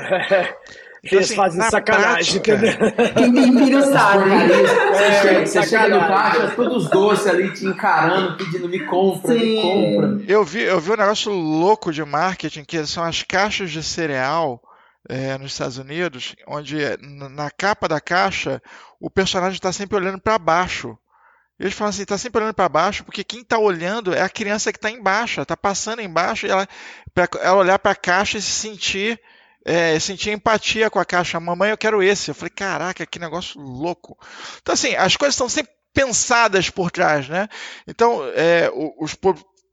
Então, Eles assim, fazem na sacanagem, prática, entendeu? Quem tem filho sabe. Porcaria, você, É, chega, você chega no caixa, todos doces ali te encarando, pedindo me compra, me Sim. compra. Eu vi, eu vi um negócio louco de marketing que são as caixas de cereal é, nos Estados Unidos, onde n- na capa da caixa o personagem está sempre olhando para baixo. Eles falam assim, está sempre olhando para baixo, porque quem está olhando é a criança que está embaixo, está passando embaixo, e ela, pra ela olhar para a caixa e se sentir, é, sentir empatia com a caixa. Mamãe, eu quero esse. Eu falei, caraca, que negócio louco. Então, assim, as coisas estão sempre pensadas por trás, né? Então, é, os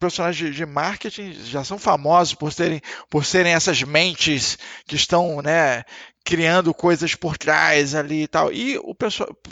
profissionais de, de marketing já são famosos por serem, por serem essas mentes que estão, né, criando coisas por trás ali e tal. E o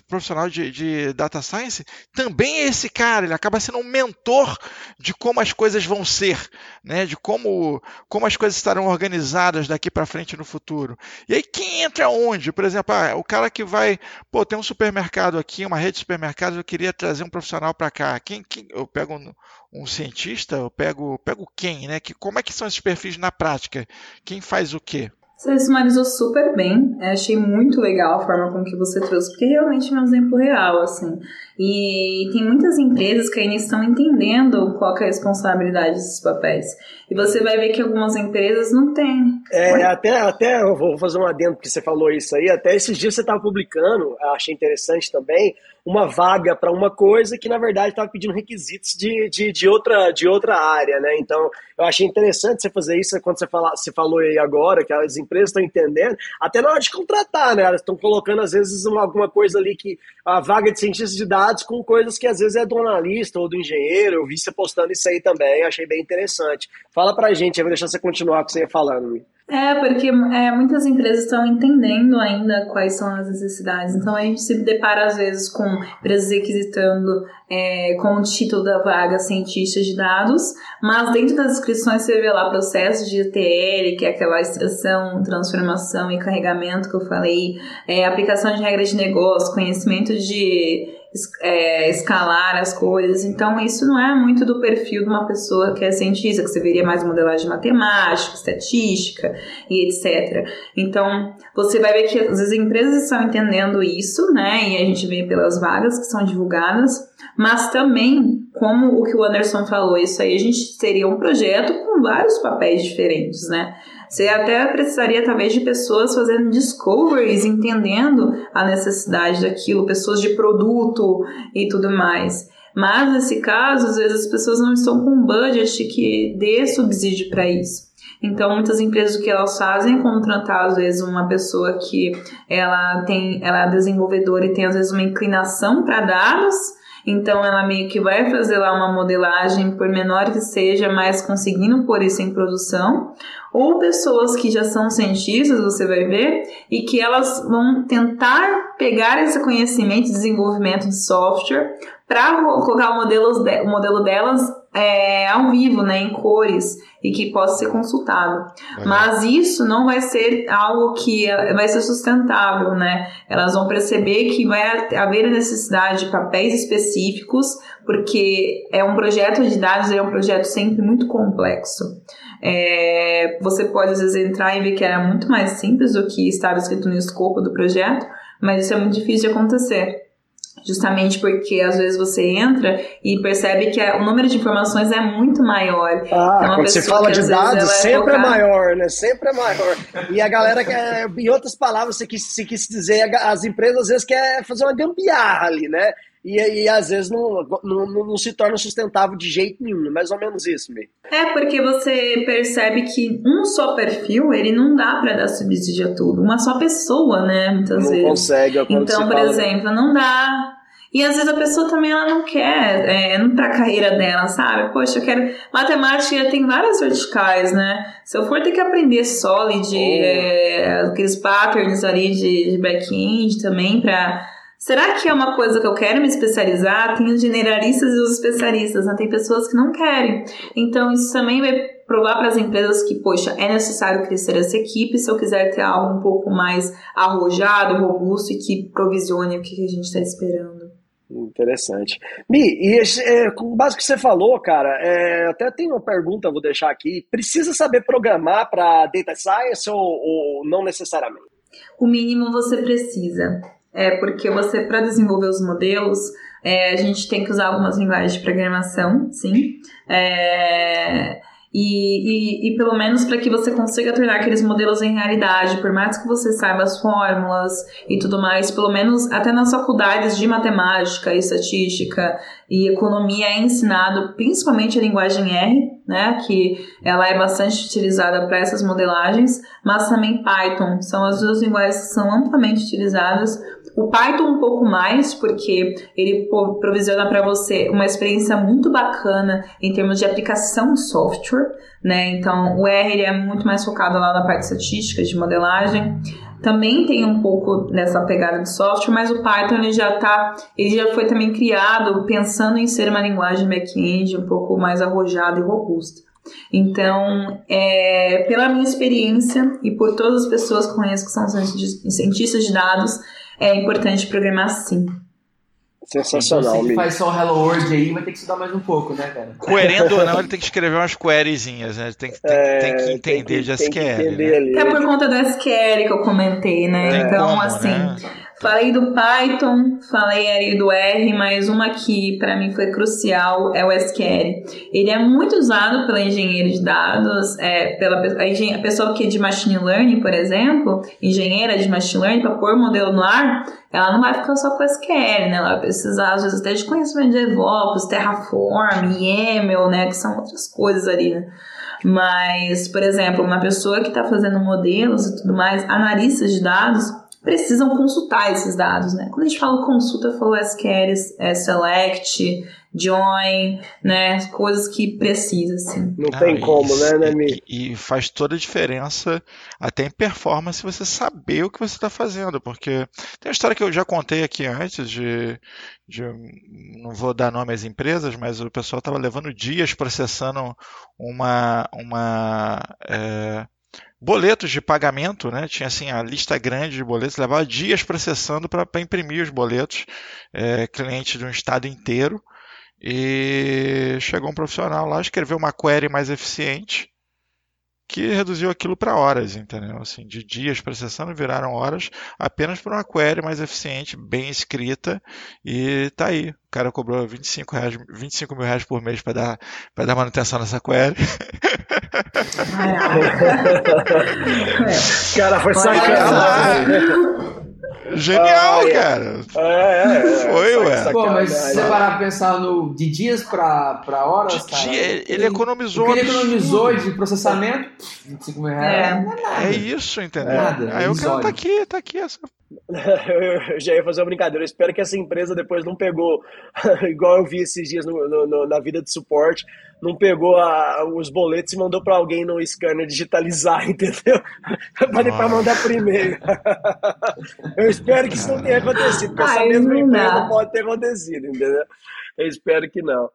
profissional de, de data science também é esse cara, ele acaba sendo um mentor de como as coisas vão ser, né, de como, como as coisas estarão organizadas daqui para frente no futuro. E aí quem entra onde? Por exemplo, ah, o cara que vai, pô, tem um supermercado aqui, uma rede de supermercados, eu queria trazer um profissional para cá. Quem, quem eu pego um, um cientista, eu pego, pego quem, né? Que, como é que são esses perfis na prática? Quem faz o quê? Você sumarizou super bem. Eu achei muito legal a forma com que você trouxe, porque realmente é um exemplo real, assim. E tem muitas empresas que ainda estão entendendo qual é a responsabilidade desses papéis. E você vai ver que algumas empresas não têm. É, até, até eu vou fazer um adendo porque você falou isso aí. Até esses dias você estava publicando, achei interessante também, uma vaga para uma coisa que na verdade estava pedindo requisitos de, de, de, outra, de outra área, né? Então eu achei interessante você fazer isso quando você, fala, você falou aí agora, que as empresas estão entendendo, até na hora de contratar, né? Elas estão colocando às vezes uma, alguma coisa ali que a vaga de cientista de dados com coisas que às vezes é do analista ou do engenheiro. Eu vi você postando isso aí também, achei bem interessante. Fala pra gente, eu vou deixar você continuar o que você ia falando. É, porque é, muitas empresas estão entendendo ainda quais são as necessidades. Então a gente se depara às vezes com empresas requisitando é, com o título da vaga cientista de dados, mas dentro das inscrições você vê lá processo de ETL, que é aquela extração, transformação e carregamento que eu falei, é, aplicação de regras de negócio, conhecimento de é, escalar as coisas. Então, isso não é muito do perfil de uma pessoa que é cientista, que você veria mais modelagem matemática, estatística e etc. Então, você vai ver que vezes empresas estão entendendo isso, né? E a gente vê pelas vagas que são divulgadas, mas também, como o que o Anderson falou, isso aí a gente teria um projeto com vários papéis diferentes, né? Você até precisaria, talvez, de pessoas fazendo discoveries, entendendo a necessidade daquilo, pessoas de produto e tudo mais. Mas, nesse caso, às vezes as pessoas não estão com um budget que dê subsídio para isso. Então, muitas empresas o que elas fazem é contratar, às vezes, uma pessoa que ela tem, ela é desenvolvedora e tem, às vezes, uma inclinação para dados, então ela meio que vai fazer lá uma modelagem, por menor que seja, mas conseguindo pôr isso em produção. Ou pessoas que já são cientistas, você vai ver, e que elas vão tentar pegar esse conhecimento de desenvolvimento de software para colocar o modelo, de, o modelo delas é, ao vivo, né, em cores e que possa ser consultado. Uhum. Mas isso não vai ser algo que vai ser sustentável, né? Elas vão perceber que vai haver a necessidade de papéis específicos, porque é um projeto de dados, é um projeto sempre muito complexo. É, você pode às vezes entrar e ver que era muito mais simples do que estava escrito no escopo do projeto, mas isso é muito difícil de acontecer. Justamente porque às vezes você entra e percebe que o número de informações é muito maior. Ah, então, quando você fala de dados, sempre é, é maior, né? Sempre é maior. E a galera quer, em outras palavras, você quis, você quis dizer, as empresas às vezes querem fazer uma gambiarra ali, né? E, e às vezes não, não, não, se torna sustentável de jeito nenhum, é mais ou menos isso, meio. É porque você percebe que um só perfil, ele não dá para dar subsídio a tudo. Uma só pessoa, né, muitas não vezes. Não consegue. É então, por exemplo, não dá e às vezes a pessoa também ela não quer é, para a carreira dela, sabe? Poxa, eu quero. Matemática tem várias verticais, né? Se eu for ter que aprender Solid, oh. é, aqueles patterns ali de, de back-end também para Será que é uma coisa que eu quero me especializar? Tem os generalistas e os especialistas, né? Tem pessoas que não querem. Então, isso também vai provar para as empresas que, poxa, é necessário crescer essa equipe se eu quiser ter algo um pouco mais arrojado, robusto e que provisione o que a gente está esperando. Interessante. Mi, e é, com base no que você falou, cara, é, até tem uma pergunta, vou deixar aqui. Precisa saber programar para data science ou, ou não necessariamente? O mínimo você precisa. É porque você, para desenvolver os modelos, é, a gente tem que usar algumas linguagens de programação, sim. É, e, e, e, pelo menos para que você consiga tornar aqueles modelos em realidade, por mais que você saiba as fórmulas e tudo mais, pelo menos até nas faculdades de matemática, estatística e economia é ensinado principalmente a linguagem R, né, que ela é bastante utilizada para essas modelagens, mas também Python, são as duas linguagens que são amplamente utilizadas o Python um pouco mais, porque ele provisiona para você uma experiência muito bacana em termos de aplicação de software, né? Então, o R ele é muito mais focado lá na parte estatística, de modelagem. Também tem um pouco dessa pegada de software, mas o Python ele já tá, ele já foi também criado pensando em ser uma linguagem back-end um pouco mais arrojada e robusta. Então, é, pela minha experiência e por todas as pessoas que conheço que são cientistas de dados, é importante programar sim. Sensacional, Você que faz só Hello World aí vai ter que estudar mais um pouco, né, cara? Querendo ou não, ele tem que escrever umas queryzinhas, né? Tem, tem, é, tem que entender tem que, de SQL. Né? Até por conta do SQL que eu comentei, né? Tem então, como, assim. Né? Falei do Python, falei aí do R, mas uma que para mim foi crucial é o SQL. Ele é muito usado pela engenheira de dados, é, pela a, a pessoa que é de machine learning, por exemplo, engenheira de machine learning, para pôr modelo no ar, ela não vai ficar só com SQL, né? Ela vai precisar, às vezes, até de conhecimento de DevOps, Terraform, YAML, né? Que são outras coisas ali, né? Mas, por exemplo, uma pessoa que está fazendo modelos e tudo mais, analistas de dados, precisam consultar esses dados, né? Quando a gente fala consulta, falou SQL, é select, join, né? Coisas que precisa, assim. Não ah, tem como, né, né, Mi? E, e, faz toda a diferença, até em performance, você saber o que você está fazendo, porque tem uma história que eu já contei aqui antes de, de não vou dar nome às empresas, mas o pessoal estava levando dias processando uma, uma é, boletos de pagamento, né? Tinha assim a lista grande de boletos, levava dias processando para imprimir os boletos, é, clientes de um estado inteiro. E chegou um profissional lá, escreveu uma query mais eficiente que reduziu aquilo para horas, entendeu? Assim, de dias processando viraram horas apenas por uma query mais eficiente, bem escrita e tá aí. O cara cobrou 25, reais, 25 mil reais por mês para dar, pra dar manutenção nessa query. cara, foi sacanagem. Genial, ah, é. cara. É, é, é. Foi, ué. Pô, mas se você parar pra pensar no, de dias pra, pra horas, de cara, dia, ele, economizou. O que ele economizou de processamento, 25 mil reais. É, é isso, entendeu? Nada, Aí o cara tá aqui, tá aqui. Essa... eu já ia fazer uma brincadeira. Eu espero que essa empresa depois não pegou, igual eu vi esses dias no, no, na vida de suporte, não pegou a, os boletos e mandou para alguém no scanner digitalizar, entendeu? para mandar por e-mail. eu espero que isso não tenha acontecido, porque essa mesma empresa não pode ter acontecido, entendeu? Eu espero que não.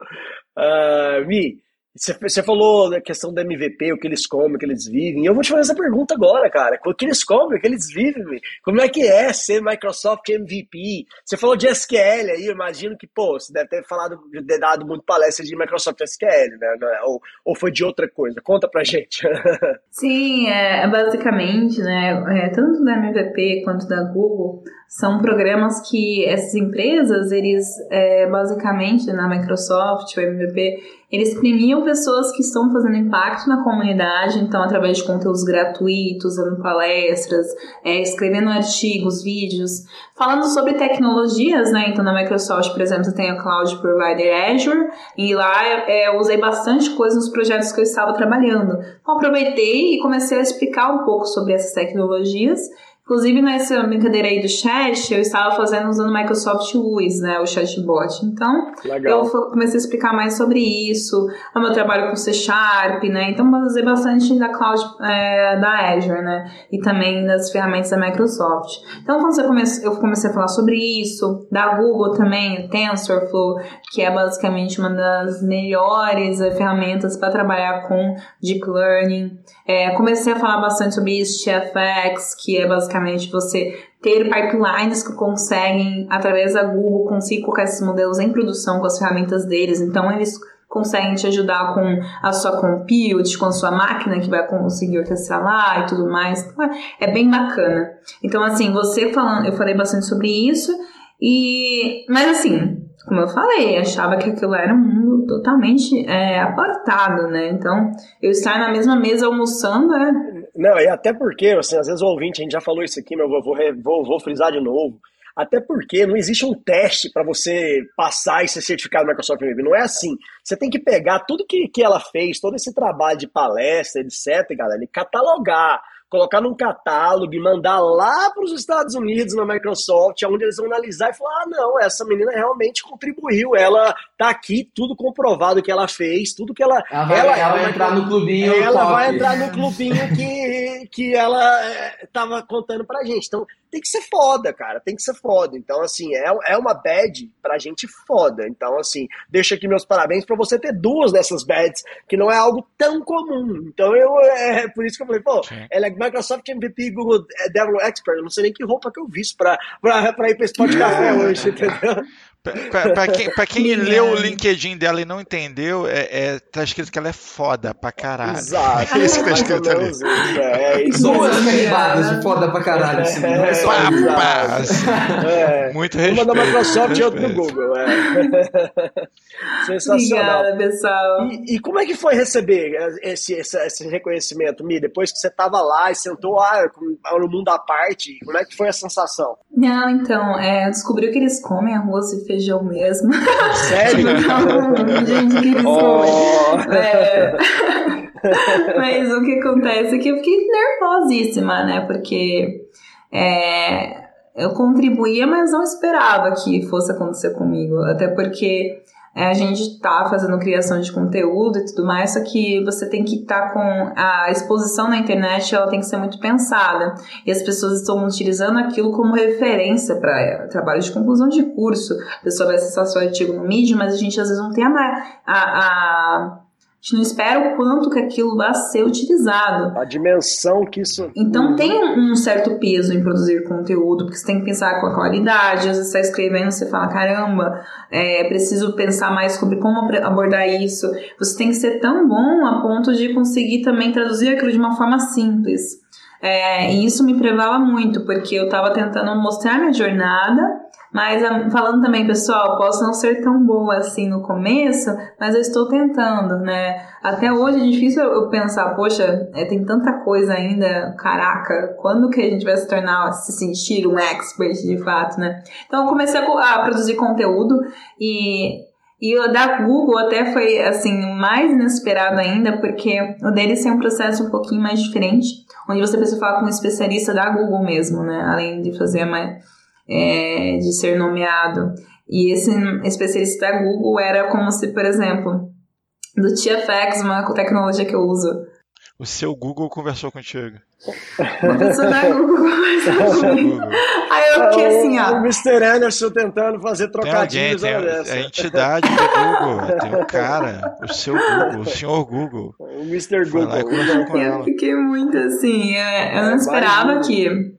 Uh, Mi, você falou da questão do MVP, o que eles comem, o que eles vivem. Eu vou te fazer essa pergunta agora, cara. O que eles comem, o que eles vivem? Como é que é ser Microsoft MVP? Você falou de SQL aí, eu imagino que, pô, você deve ter falado, ter dado muito palestra de Microsoft SQL, né? Ou, ou foi de outra coisa? Conta pra gente. Sim, é, é, basicamente, né? É, tanto da MVP quanto da Google são programas que essas empresas, eles é, basicamente na Microsoft, o MVP, eles premiam pessoas que estão fazendo impacto na comunidade, então através de conteúdos gratuitos, dando palestras, é, escrevendo artigos, vídeos, falando sobre tecnologias, né? Então na Microsoft, por exemplo, tem a Cloud Provider Azure, e lá é, eu usei bastante coisa nos projetos que eu estava trabalhando. Então aproveitei e comecei a explicar um pouco sobre essas tecnologias Inclusive, nessa brincadeira aí do chat, eu estava fazendo usando o Microsoft Luz, né, o chatbot. Então, Legal. eu comecei a explicar mais sobre isso, o meu trabalho com C Sharp, né, então usei bastante da cloud é, da Azure, né, e também das ferramentas da Microsoft. Então, quando você come eu comecei a falar sobre isso, da Google também, o TensorFlow, que é basicamente uma das melhores é, ferramentas para trabalhar com Deep Learning. É, comecei a falar bastante sobre isso, TFX, que é basicamente basicamente você ter pipelines que conseguem, através da Google, conseguir colocar esses modelos em produção com as ferramentas deles. Então, eles conseguem te ajudar com a sua compute, com a sua máquina que vai conseguir orquestrar lá e tudo mais. Então, é, é bem bacana. Então, assim, você falando, eu falei bastante sobre isso. E, mas assim, como eu falei, achava que aquilo era um mundo totalmente é, apartado, né? Então, eu estar na mesma mesa almoçando é não, e até porque, assim, às vezes o ouvinte, a gente já falou isso aqui, mas eu vou, vou, vou frisar de novo. Até porque não existe um teste para você passar e ser certificado no Microsoft MVP. Não é assim. Você tem que pegar tudo que, que ela fez, todo esse trabalho de palestra, etc., galera, e catalogar colocar num catálogo e mandar lá para os Estados Unidos, na Microsoft, onde eles vão analisar e falar: ah, não, essa menina realmente contribuiu, ela tá aqui, tudo comprovado que ela fez, tudo que ela. Ela vai, ela, ela vai entrar no clubinho. Ela top. vai entrar no clubinho que, que ela estava eh, contando pra gente. Então, tem que ser foda, cara, tem que ser foda. Então, assim, é, é uma bad pra gente foda. Então, assim, deixa aqui meus parabéns para você ter duas dessas bads, que não é algo tão comum. Então, eu, é por isso que eu falei, pô, ela é Microsoft MVP Google Devil Expert. Eu não sei nem que roupa que eu visto pra, pra, pra ir pra esse café hoje, entendeu? Pra, quem, pra quem leu o LinkedIn dela e não entendeu, é, é, tá escrito que ela é foda pra caralho. Exato. É isso que tá escrito ali. É, é Duas caribadas de foda pra caralho. Assim, é, não é só é, Muito respeito. Uma da Microsoft e outra do Google. É. Sensacional. Obrigada, pessoal. E, e, como é que foi receber esse, esse, esse, reconhecimento, Mi? Depois que você tava lá e sentou ah, no mundo à parte, como é que foi a sensação? Não, então, é, descobriu que eles comem arroz e feijão mesmo. Sério? Gente, que oh. É... Mas o que acontece é que eu fiquei nervosíssima, né? Porque é, eu contribuía, mas não esperava que fosse acontecer comigo. Até porque a gente está fazendo criação de conteúdo e tudo mais, só que você tem que estar tá com a exposição na internet, ela tem que ser muito pensada. E as pessoas estão utilizando aquilo como referência para trabalho de conclusão de curso. A pessoa vai acessar seu artigo no Medium, mas a gente às vezes não tem a, a, a A gente não espera o quanto que aquilo vai ser utilizado. A dimensão que isso. Então tem um certo peso em produzir conteúdo, porque você tem que pensar com a qualidade. Às vezes você está escrevendo, você fala, caramba, é preciso pensar mais sobre como abordar isso. Você tem que ser tão bom a ponto de conseguir também traduzir aquilo de uma forma simples. É, e isso me privava muito, porque eu estava tentando mostrar minha jornada, mas ah, falando também, pessoal, posso não ser tão boa assim no começo, mas eu estou tentando, né? Até hoje é difícil eu pensar, poxa, é, tem tanta coisa ainda, caraca, quando que a gente vai se tornar, se sentir um expert de fato, né? Então eu comecei a, a produzir conteúdo e e o da Google até foi, assim, mais inesperado ainda, porque o deles tem um processo um pouquinho mais diferente, onde você precisa falar com um especialista da Google mesmo, né? Além de fazer mais, é, de ser nomeado. E esse especialista da Google era como se, por exemplo, do TFX, uma tecnologia que eu uso, o seu Google conversou contigo. Uma pessoa da Google conversou comigo. Aí eu fiquei assim, ó. O Mr. Anderson tentando fazer trocadilhos. Tem alguém, tem a entidade do Google. Tem o cara, o seu Google, o senhor Google. O Mr. Google. Eu fiquei muito assim. Eu não esperava que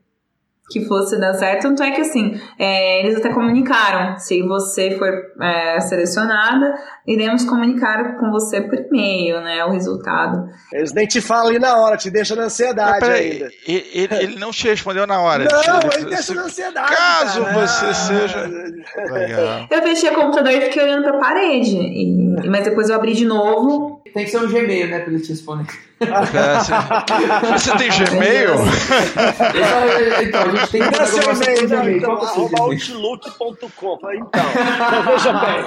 que fosse dar certo. Tanto é que, assim, é, eles até comunicaram: se você for é, selecionada, iremos comunicar com você por e-mail, né? O resultado. Eles nem te falam ali na hora, te deixam na ansiedade ainda. Ele, ele, não te respondeu na hora. Não, ele, ele deixa na ansiedade. Caso cara. você ah, seja. Legal. Eu fechei o computador e fiquei olhando pra parede. E, mas depois eu abri de novo. Tem que ser um Gmail, né, pra ele te responder. Você tem Gmail? então, a gente tem que fazer uma Gmail. Não, então, arroba outlook.com. Então, veja bem.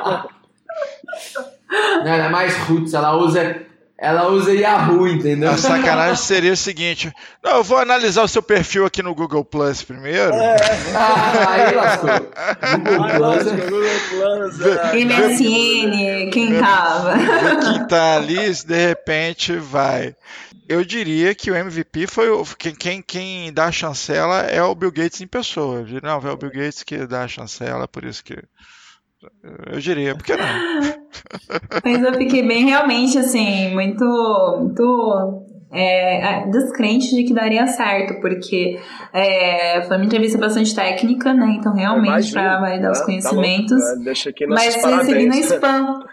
Não, ela é mais roots, ela usa ela usa Yahoo, entendeu? A sacanagem seria o seguinte: não, eu vou analisar o seu perfil aqui no Google Plus primeiro. É. Ah, aí lascou. Google Plus. É. Google Plus. É. MSN, quem tava. Quem tá ali, de repente vai. Eu diria que o MVP foi o. Quem, quem, quem dá a chancela é o Bill Gates em pessoa. Não, é o Bill Gates que dá a chancela, por isso que. Eu diria, porque não? Mas eu fiquei bem realmente assim, muito, muito é, descrente de que daria certo, porque é, foi uma entrevista bastante técnica, né? Então, realmente, para validar os né? conhecimentos. Tá Deixa aqui mas recebi no spam.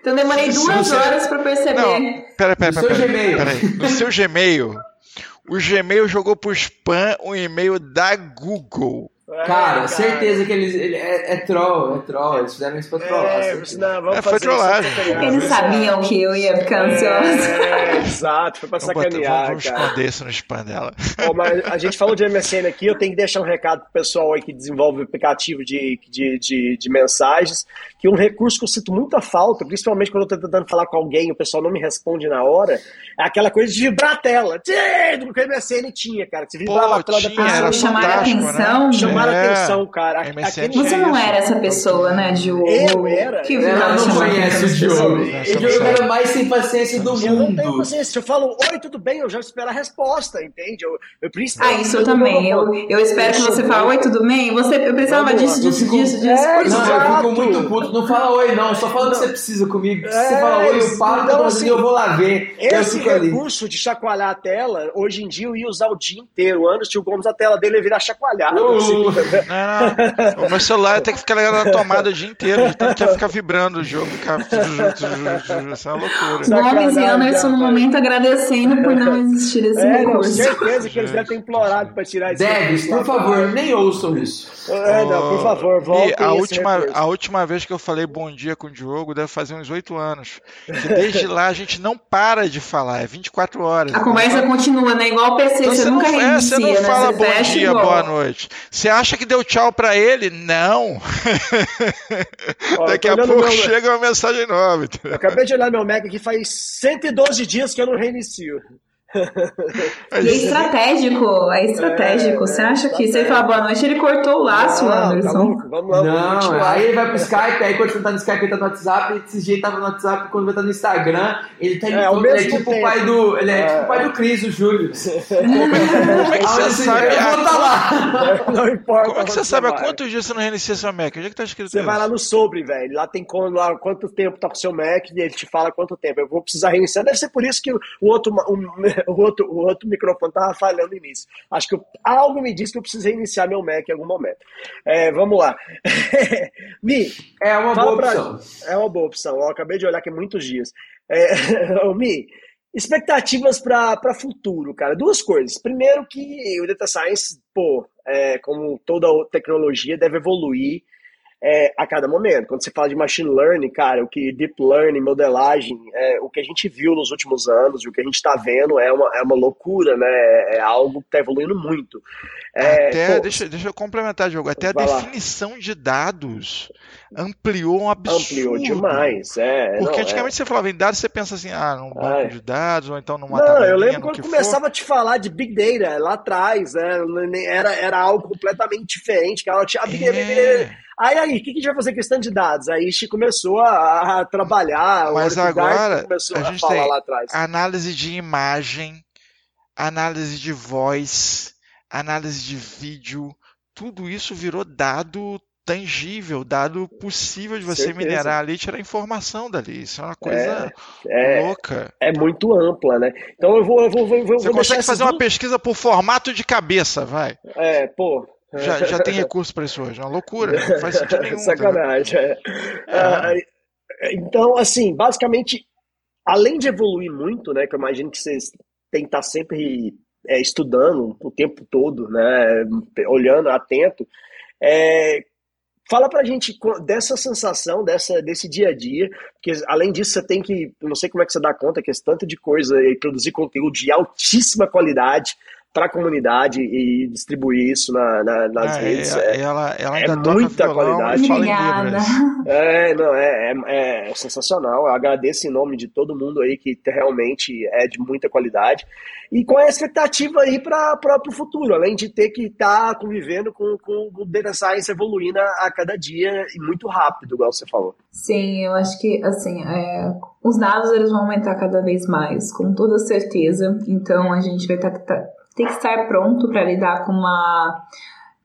Então, demorei duas horas para perceber. Não, pera, pera, pera, pera, pera, pera aí. No seu Gmail, o Gmail jogou pro spam um e-mail da Google. É, cara, certeza que eles. Ele, é, é troll, é troll. Eles fizeram isso pra trollar. É, não, vamos é, foi trollagem. Eles sabiam que eu ia ficar ansiosa. É, exato, foi pra vamos sacanear. vamos cara. esconder isso no spam dela. Pô, mas a gente falou de MSN aqui, eu tenho que deixar um recado pro pessoal aí que desenvolve o aplicativo de, de, de, de mensagens, que um recurso que eu sinto muita falta, principalmente quando eu tô tentando falar com alguém e o pessoal não me responde na hora, é aquela coisa de vibrar a tela. Do que o MSN tinha, cara. Que você vibrava Pô, a tela da pessoa. Chamar a atenção. Né? Chamar é. atenção, cara. Aquele... Você não era essa pessoa, né, Diogo? Eu era. Que ela não conhece o Diogo. O Diogo era mais sem paciência do eu mundo. Eu não tenho paciência. Se eu falo, oi, tudo bem, eu já espero a resposta, entende? Eu, eu preciso. Ah, isso eu também. Eu, eu espero que você fale, oi, tudo bem? Você, eu precisava disso, disso, disso, disso. É, não, eu fico muito puto. Não fala oi, não. Só fala o que você precisa comigo. Se você fala oi, eu paro, então, assim, eu vou lá ver. Esse recurso de chacoalhar a tela, hoje em dia eu ia usar o dia inteiro. Antes, o Gomes, a tela dele ia virar chacoalhada. Uh, assim, não, não. O meu celular tem que ficar ligado na tomada o dia inteiro. Tem que ficar vibrando o jogo. Ficar... Isso é uma loucura. Gomes e Anderson, no momento, agradecendo por não existir esse é, recurso. Com certeza que eles devem ter implorado para tirar esse Deves, por favor, nem ouçam isso. É, não, por favor, voltem a última, a última vez que eu falei bom dia com o Diogo deve fazer uns oito anos. Que desde lá a gente não para de falar, é 24 horas. A conversa continua, né? Igual o PC, então, você, você nunca não, reinicia, é, Você não né? fala você bom dia, igual. boa noite. Você acha que deu tchau pra ele? Não. Ó, Daqui a pouco meu... chega uma mensagem nova. Eu acabei de olhar meu Mac aqui, faz 112 dias que eu não reinicio. E é estratégico, é estratégico. É, Você é, acha que se ele estratégico. falar boa noite, ele cortou o laço, Não, tá Anderson? louco, vamos lá, vamos Não, aí ele vai pro Skype, aí quando você tá no Skype, ele tá no WhatsApp, desse jeito tava no WhatsApp, quando vai tá no Instagram, ele tá É, ele é tipo o pai do. Ele é, É. tipo o pai do Cris, o Júlio. Como é que você assim, sabe? Eu vou tá lá. Não importa. Como é que você sabe há quantos dias você não reinicia seu Mac? Onde é que tá escrito Você isso? vai lá no sobre, velho. Lá tem como, lá, quanto tempo tá com o seu Mac e ele te fala quanto tempo. Eu vou precisar reiniciar. Deve ser por isso que o outro, o, o outro, o outro microfone tava falhando no início. Acho que eu- algo me diz que eu preciso reiniciar meu Mac em algum momento. É, vamos lá. Mi, É uma boa pra- opção. É uma boa opção. Eu acabei de olhar aqui muitos dias. É, Mi, expectativas para futuro, cara. Duas coisas. Primeiro que o Data Science, pô, é, como toda tecnologia, deve evoluir é, a cada momento. Quando você fala de machine learning, cara, o que deep learning, modelagem, é, o que a gente viu nos últimos anos e o que a gente está vendo é uma, é uma loucura, né? É algo que está evoluindo muito. É, Até, pô, deixa, deixa eu complementar, Diogo. Até a Vai lá. definição de dados ampliou um absurdo. ampliou demais. É, Porque não, é. antigamente você falava em dados, você pensa assim, ah, num banco Ai. de dados, ou então numa Não, eu lembro quando começava a te falar de Big Data lá atrás, né? Era, era algo completamente diferente. Que ela tinha, for. Big Data. É, Aí, aí, o que, que a gente vai fazer questão de dados? Aí a gente começou a, a trabalhar. o Mas agora, começou a a, gente falar tem lá atrás. análise de imagem, análise de voz, análise de vídeo, tudo isso virou dado tangível, dado possível de você Certeza. minerar ali e tirar informação dali. Isso é uma coisa É, louca. é muito ampla, né? Então eu vou, eu vou, vou, vou Você deixar consegue fazer uma pesquisa por formato de cabeça, vai. É, pô. Já, já tem recurso para isso hoje. É uma loucura. Não faz sentido nenhum. entendeu? Sacanagem. é. É. Então, assim, basicamente, além de evoluir muito, né, que eu imagino que vocês têm que estar sempre é, estudando o tempo todo, né, olhando, atento, é, fala pra gente dessa sensação, dessa, desse dia a dia, porque além disso você tem que, não sei como é que você dá conta, que é esse tanto de coisa e produzir conteúdo de altíssima qualidade para a comunidade e distribuir isso na, na- nas Ah, redes. é- é- ela, ela é ainda toca muita violão qualidade. fala em. É, não, é, é, é sensacional. Eu agradeço em nome de todo mundo aí que realmente é de muita qualidade. E qual é a expectativa aí para o futuro? Além de ter que estar convivendo com, com o Data Science evoluindo a, a cada dia e muito rápido, igual você falou. Sim, eu acho que assim, é, os dados eles vão aumentar cada vez mais, com toda certeza. Então a gente vai tá, tá- ter que estar pronto para lidar com uma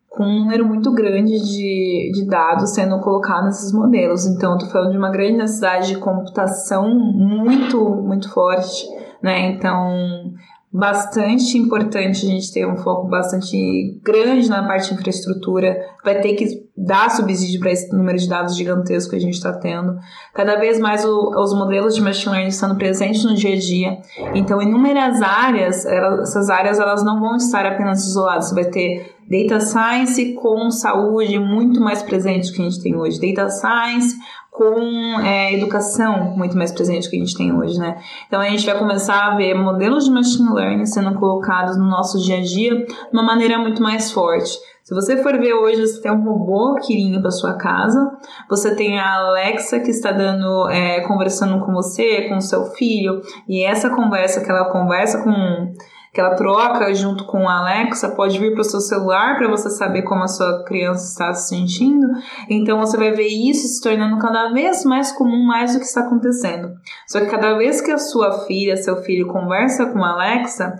com um número muito grande de, de dados sendo colocados nesses modelos. Então, tô falando de uma grande necessidade de computação muito, muito forte, né? Então, bastante importante a gente ter um foco bastante grande na parte de infraestrutura. Vai ter que dar subsídio para esse número de dados gigantesco que a gente está tendo. Cada vez mais o- os modelos de machine learning estando presentes no dia a dia. Então, inúmeras áreas, elas- essas áreas elas não vão estar apenas isoladas. Você vai ter data science com saúde muito mais presente do que a gente tem hoje. Data science com é, educação muito mais presente que a gente tem hoje, né? Então a gente vai começar a ver modelos de machine learning sendo colocados no nosso dia a dia de uma maneira muito mais forte. Se você for ver hoje, você tem um robô que indo para sua casa, você tem a Alexa que está dando, é, conversando com você, com o seu filho, e essa conversa que ela conversa com que ela troca junto com a Alexa pode vir para o seu celular para você saber como a sua criança está se sentindo. Então você vai ver isso se tornando cada vez mais comum mais do que está acontecendo. Só que cada vez que a sua filha, seu filho conversa com a Alexa,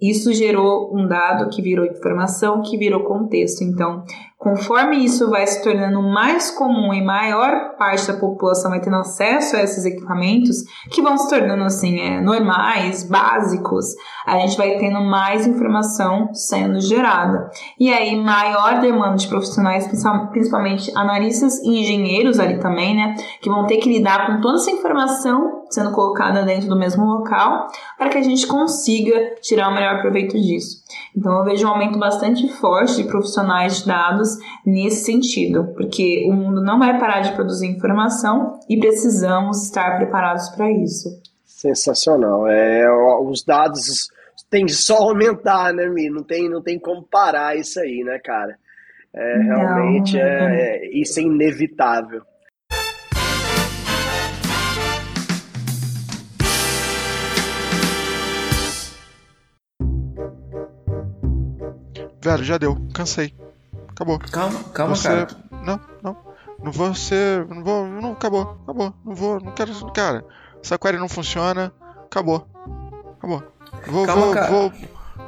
isso gerou um dado que virou informação, que virou contexto. Então, conforme isso vai se tornando mais comum e maior parte da população vai tendo acesso a esses equipamentos, que vão se tornando assim, é, normais, básicos, a gente vai tendo mais informação sendo gerada. E aí, maior demanda de profissionais, principalmente analistas e engenheiros ali também, né? Que vão ter que lidar com toda essa informação sendo colocada dentro do mesmo local para que a gente consiga tirar o melhor proveito disso. Então, eu vejo um aumento bastante forte de profissionais de dados nesse sentido, porque o mundo não vai parar de produzir informação e precisamos estar preparados para isso. Sensacional. É, os dados tem só aumentar, né, Mi? Não tem, não tem como parar isso aí, né, cara? É, Não, realmente não. é, é- isso é inevitável. Velho, já deu. Cansei. Acabou. Calma, calma, você... cara. Não, não. Não vou ser. Não vou. Não, acabou. Acabou. Não vou. Não quero. Cara, essa query não funciona. Acabou. Acabou. Vou, Calma, vou, cara. vou,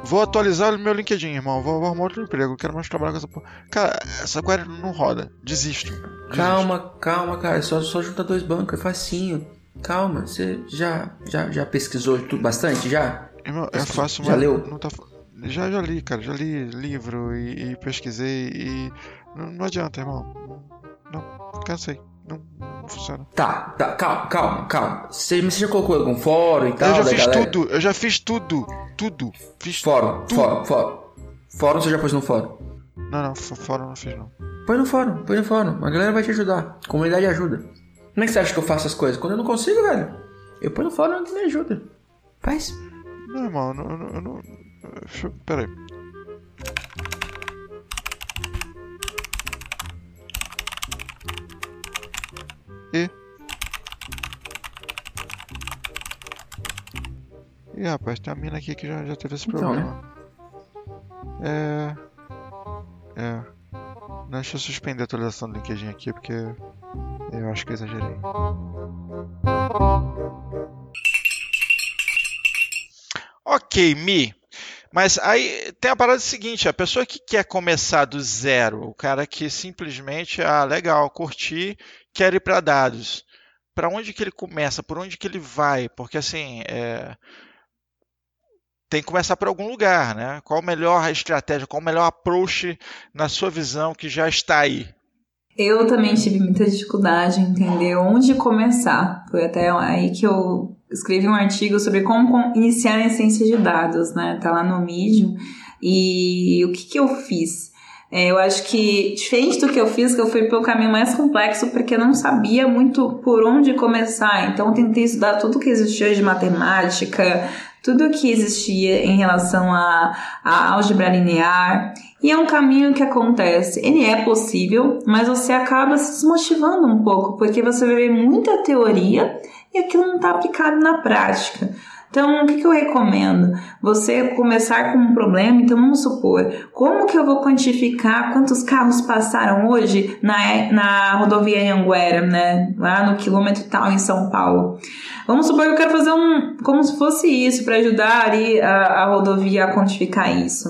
vou atualizar o meu LinkedIn, irmão. Vou, vou arrumar outro emprego. Não quero mais trabalhar com essa porra. Cara, essa query não roda. Desisto. Desisto. Calma, calma, cara. Só, só junta dois bancos, é facinho. Calma, você já, já, já pesquisou tudo bastante? Já? Irmão, é fácil, Já mas leu? Não tá... Já, já li, cara. Já li livro e, e pesquisei e. Não, não adianta, irmão. Não, cansei. Não, não funciona. Tá, tá, calma, calma, calma. Você, você já colocou algum fórum e tal? eu já fiz galera? tudo, eu já fiz tudo. Tudo. Fiz Fórum, tudo. fórum, fórum. Fórum você já pôs no fórum? Não, não, fora não fiz não. Põe no fórum, põe no fórum. A galera vai te ajudar. A comunidade ajuda. Como é que você acha que eu faço as coisas? Quando eu não consigo, velho, eu ponho no fórum e me ajuda. Faz. Não, irmão, eu não. Eu não, eu não deixa eu- pera aí. E. Ih, rapaz, tem uma mina aqui que já, já teve esse Então, problema. É. É. Deixa eu suspender a atualização do LinkedIn aqui porque eu acho que eu exagerei. Ok, Mi. Mas aí tem a parada seguinte, a pessoa que quer começar do zero, o cara que simplesmente, ah, legal, curti, quer ir para dados. Para onde que ele começa? Por onde que ele vai? Porque assim, é, tem que começar por algum lugar, né? Qual a melhor estratégia, qual o melhor approach na sua visão que já está aí? Eu também tive muita dificuldade em entender onde começar. Foi até aí que eu escrevi um artigo sobre como com- iniciar em ciência de dados, né? Tá lá no Medium. E o que, que eu fiz? É, eu acho que, diferente do que eu fiz, que eu fui pelo caminho mais complexo, porque eu não sabia muito por onde começar. Então, eu tentei estudar tudo que existia de matemática, tudo que existia em relação à à álgebra linear. E é um caminho que acontece. Ele é possível, mas você acaba se desmotivando um pouco, porque você ver muita teoria e aquilo não está aplicado na prática. Então, o que, que eu recomendo? Você começar com um problema, então vamos supor, como que eu vou quantificar quantos carros passaram hoje na, na rodovia Anhanguera, né? Lá no quilômetro tal em São Paulo. Vamos supor que eu quero fazer um, como se fosse isso, para ajudar ali a, a rodovia a quantificar isso.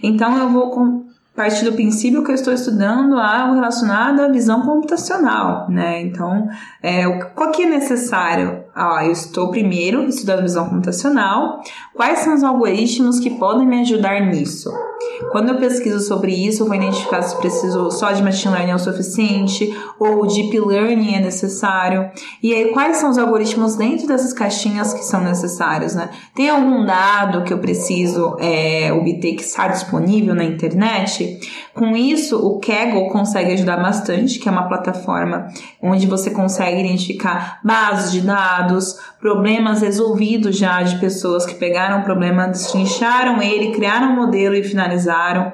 Então, eu vou com- partir do princípio que eu estou estudando algo relacionado à visão computacional, né? Então, é, o- que é necessário? Ah, eu estou primeiro estudando visão computacional. Quais são os algoritmos que podem me ajudar nisso? Quando eu pesquiso sobre isso, eu vou identificar se preciso só de machine learning é o suficiente ou deep learning é necessário. E aí, quais são os algoritmos dentro dessas caixinhas que são necessários, né? Tem algum dado que eu preciso é, obter que está disponível na internet? Com isso, o Kaggle consegue ajudar bastante, que é uma plataforma onde você consegue identificar bases de dados, problemas resolvidos já de pessoas que pegaram o problema, destrincharam ele, criaram um modelo e finalizaram.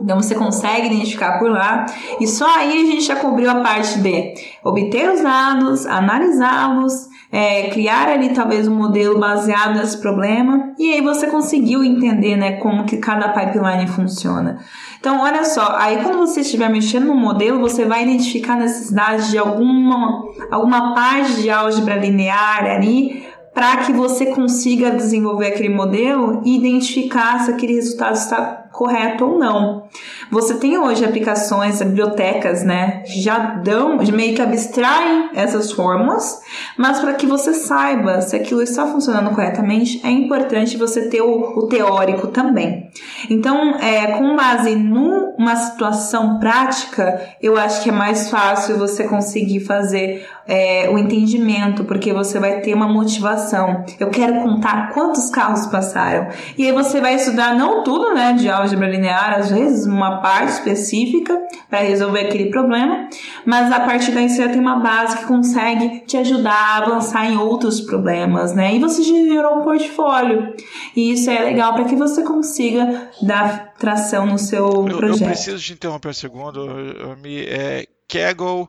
Então você consegue identificar por lá e só aí a gente já cobriu a parte de obter os dados, analisá-los, é, criar ali talvez um modelo baseado nesse problema e aí você conseguiu entender né, como que cada pipeline funciona. Então olha só, aí quando você estiver mexendo no modelo, você vai identificar a necessidade de alguma, alguma parte de álgebra linear ali para que você consiga desenvolver aquele modelo e identificar se aquele resultado está correto ou não. Você tem hoje aplicações, bibliotecas, né, já dão, meio que abstraem essas fórmulas, mas para que você saiba se aquilo está funcionando corretamente, é importante você ter o, o teórico também. Então, é, com base numa situação prática, eu acho que é mais fácil você conseguir fazer é, o entendimento, porque você vai ter uma motivação. Eu quero contar quantos carros passaram. E aí você vai estudar não tudo, né, de álgebra linear, às vezes uma parte específica para resolver aquele problema, mas a partir daí você já tem uma base que consegue te ajudar a avançar em outros problemas, né? E você gerou um portfólio. E isso é legal para que você consiga dar tração no seu Eu, eu projeto. preciso te interromper um segundo, eu- eu me, é Kaggle,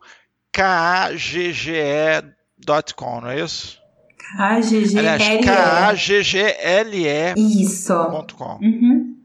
K-A-G-G-E.com, não é isso? Aliás, AGGLE. K-A-G-G-L-E.com. Isso. Uhum. Isso aí.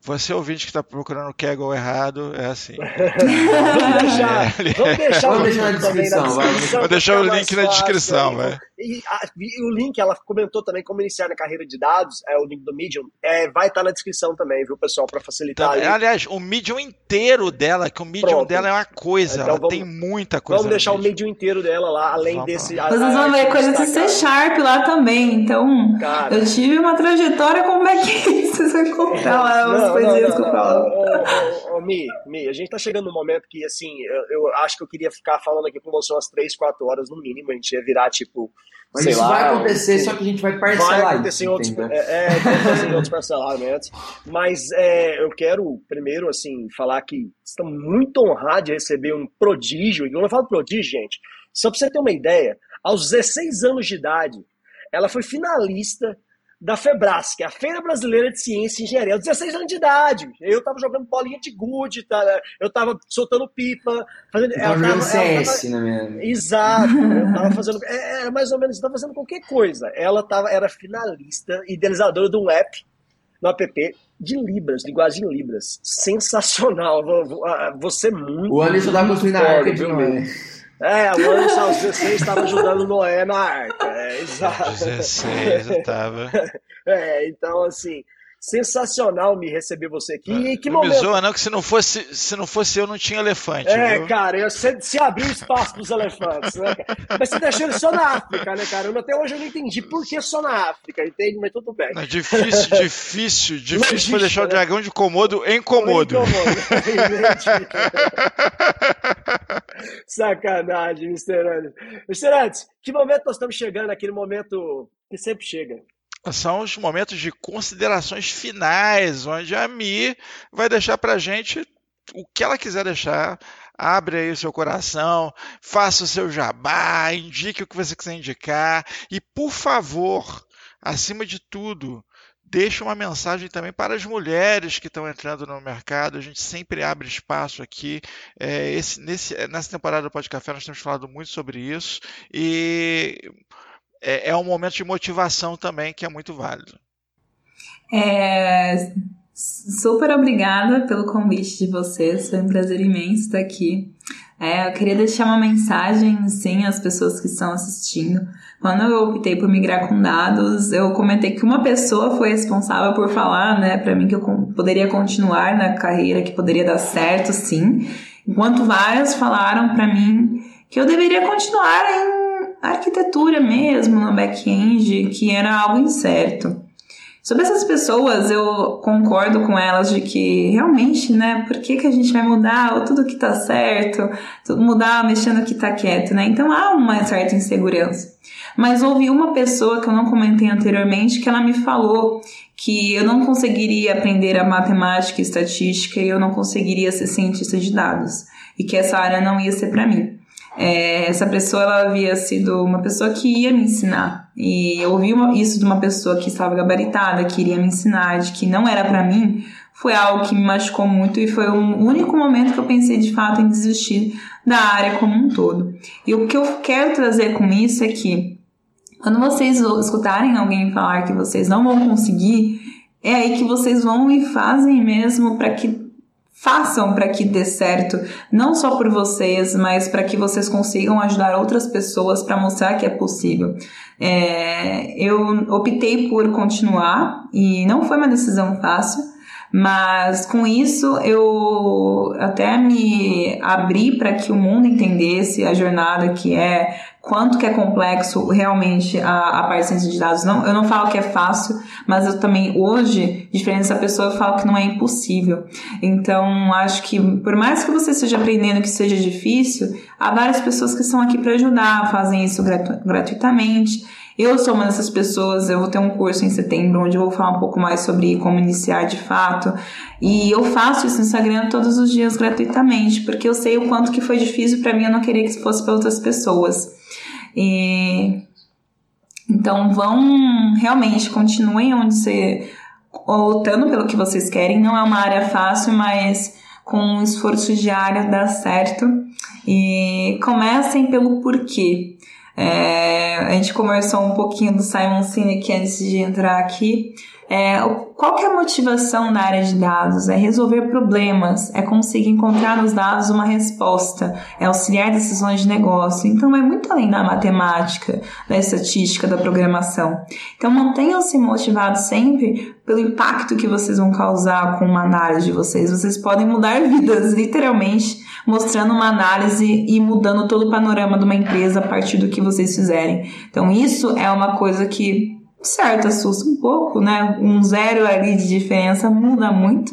Você ouvinte que está procurando o Kegel errado, é assim. vamos deixar, É, vamos deixar Vamos o deixar na link também descrição, vai. Vou deixar o fica link na descrição, aí. E, a- e o link, ela comentou também como iniciar na carreira de dados, é o link do Medium, é, vai estar na descrição também, viu, pessoal, para facilitar. Então, aí. aliás, o Medium inteiro dela, que o Medium Pronto. dela é uma coisa, Então ela vamos- tem muita coisa. Vamos deixar o Medium. Medium inteiro dela lá, além Vamos desse. lá. a- Vocês vão ver arte coisa de C. Sharp lá também. Então, Cara. eu tive uma trajetória como back-end. Vocês vão encontrar lá Não, as não, coisinhas que eu falo. Ô, Mi, Mi, a gente tá chegando num momento que, assim, eu, eu acho que eu queria ficar falando aqui com você umas 3, 4 horas no mínimo. A gente ia virar, tipo, Mas sei isso lá. vai acontecer, um- só que a gente vai parcelar Vai acontecer em isso, outros, entendeu? é, é, em outros parcelamentos. Mas é, eu quero primeiro assim falar que estamos muito honrados de receber um prodígio. E quando eu falo prodígio, gente, só para você ter uma ideia, aos 16 anos de idade, ela foi finalista da FEBRAS, que é a Feira Brasileira de Ciência e Engenharia, aos 16 anos de idade. Eu tava jogando bolinha de gude, tá? eu tava soltando pipa, fazendo. Eu tava tava- tava- CS na minha. Exato, eu tava fazendo. é, Era mais ou menos, estava fazendo qualquer coisa. Ela tava, era finalista, idealizadora de um app no app de Libras, linguagem Libras. Sensacional. Ah, Você é muito. O Anderson tava construindo a arca de Noé. É, o Anderson aos 16 estava ajudando Noé na arca. É, exato. 16, eu tava. É, então, assim, sensacional me receber você aqui. E que não me momento. zoa, não, que se não fosse, se não fosse eu, não tinha elefante. É, viu? cara, eu- você se abriu espaço pros elefantes, né? Mas você deixou ele só na África, né, cara? Eu, até hoje eu não entendi por que só na África, entende? Mas tudo bem. Não, difícil, difícil, difícil foi Logística, deixar o né? dragão de Komodo em Komodo. Sacanagem, Mr. Anderson. Mr. Anderson, que momento nós estamos chegando? Aquele momento que sempre chega. São os momentos de considerações finais, onde a Mi vai deixar pra gente o que ela quiser deixar. Abre aí o seu coração, faça o seu jabá, indique o que você quiser indicar e, por favor, acima de tudo, deixe uma mensagem também para as mulheres que estão entrando no mercado. A gente sempre abre espaço aqui. É, esse- nesse- nessa temporada do Pode Café nós temos falado muito sobre isso e é, é um momento de motivação também que é muito válido. É, super obrigada pelo convite de vocês, foi um prazer imenso estar aqui. É, eu queria deixar uma mensagem, sim, às pessoas que estão assistindo. Quando eu optei por migrar com dados, eu comentei que uma pessoa foi responsável por falar, né, para mim que eu poderia continuar na carreira, que poderia dar certo, sim. Enquanto várias falaram para mim que eu deveria continuar em arquitetura mesmo, no back-end, que era algo incerto. Sobre essas pessoas, eu concordo com elas de que realmente, né, por que, que a gente vai mudar tudo que tá certo, tudo mudar mexendo que tá quieto, né? Então há uma certa insegurança. Mas houve uma pessoa que eu não comentei anteriormente que ela me falou que eu não conseguiria aprender a matemática e estatística e eu não conseguiria ser cientista de dados e que essa área não ia ser para mim. É, essa pessoa ela havia sido uma pessoa que ia me ensinar e eu ouvi uma- isso de uma pessoa que estava gabaritada, que iria me ensinar, de que não era para mim, foi algo que me machucou muito e foi o único momento que eu pensei de fato em desistir da área como um todo. E o que eu quero trazer com isso é que quando vocês escutarem alguém falar que vocês não vão conseguir, é aí que vocês vão e fazem mesmo para que façam para que dê certo, não só por vocês, mas para que vocês consigam ajudar outras pessoas para mostrar que é possível. É, eu optei por continuar e não foi uma decisão fácil, mas com isso eu até me abri para que o mundo entendesse a jornada que é, quanto que é complexo realmente a, a parte de ciência de dados. Não, eu não falo que é fácil, mas eu também hoje, diferente dessa pessoa, eu falo que não é impossível. Então acho que por mais que você esteja aprendendo que seja difícil, há várias pessoas que estão aqui para ajudar, fazem isso gratu gratuitamente. Eu sou uma dessas pessoas, eu vou ter um curso em setembro onde eu vou falar um pouco mais sobre como iniciar de fato. E eu faço isso no Instagram todos os dias gratuitamente, porque eu sei o quanto que foi difícil para mim, eu não queria que fosse para outras pessoas. E então vão realmente continuem onde você lutando pelo que vocês querem. Não é uma área fácil, mas com um esforço diário dá certo. E comecem pelo porquê. É, a gente conversou um pouquinho do Simon Sinek antes de entrar aqui. É, qual que é a motivação na área de dados? É resolver problemas, é conseguir encontrar nos dados uma resposta, é auxiliar decisões de negócio. Então, é muito além da matemática, da estatística, da programação. Então, mantenham-se motivados sempre pelo impacto que vocês vão causar com uma análise de vocês. Vocês podem mudar vidas, literalmente, mostrando uma análise e mudando todo o panorama de uma empresa a partir do que vocês fizerem. Então, isso é uma coisa que certo, assusta um pouco, né? Um zero ali de diferença muda muito,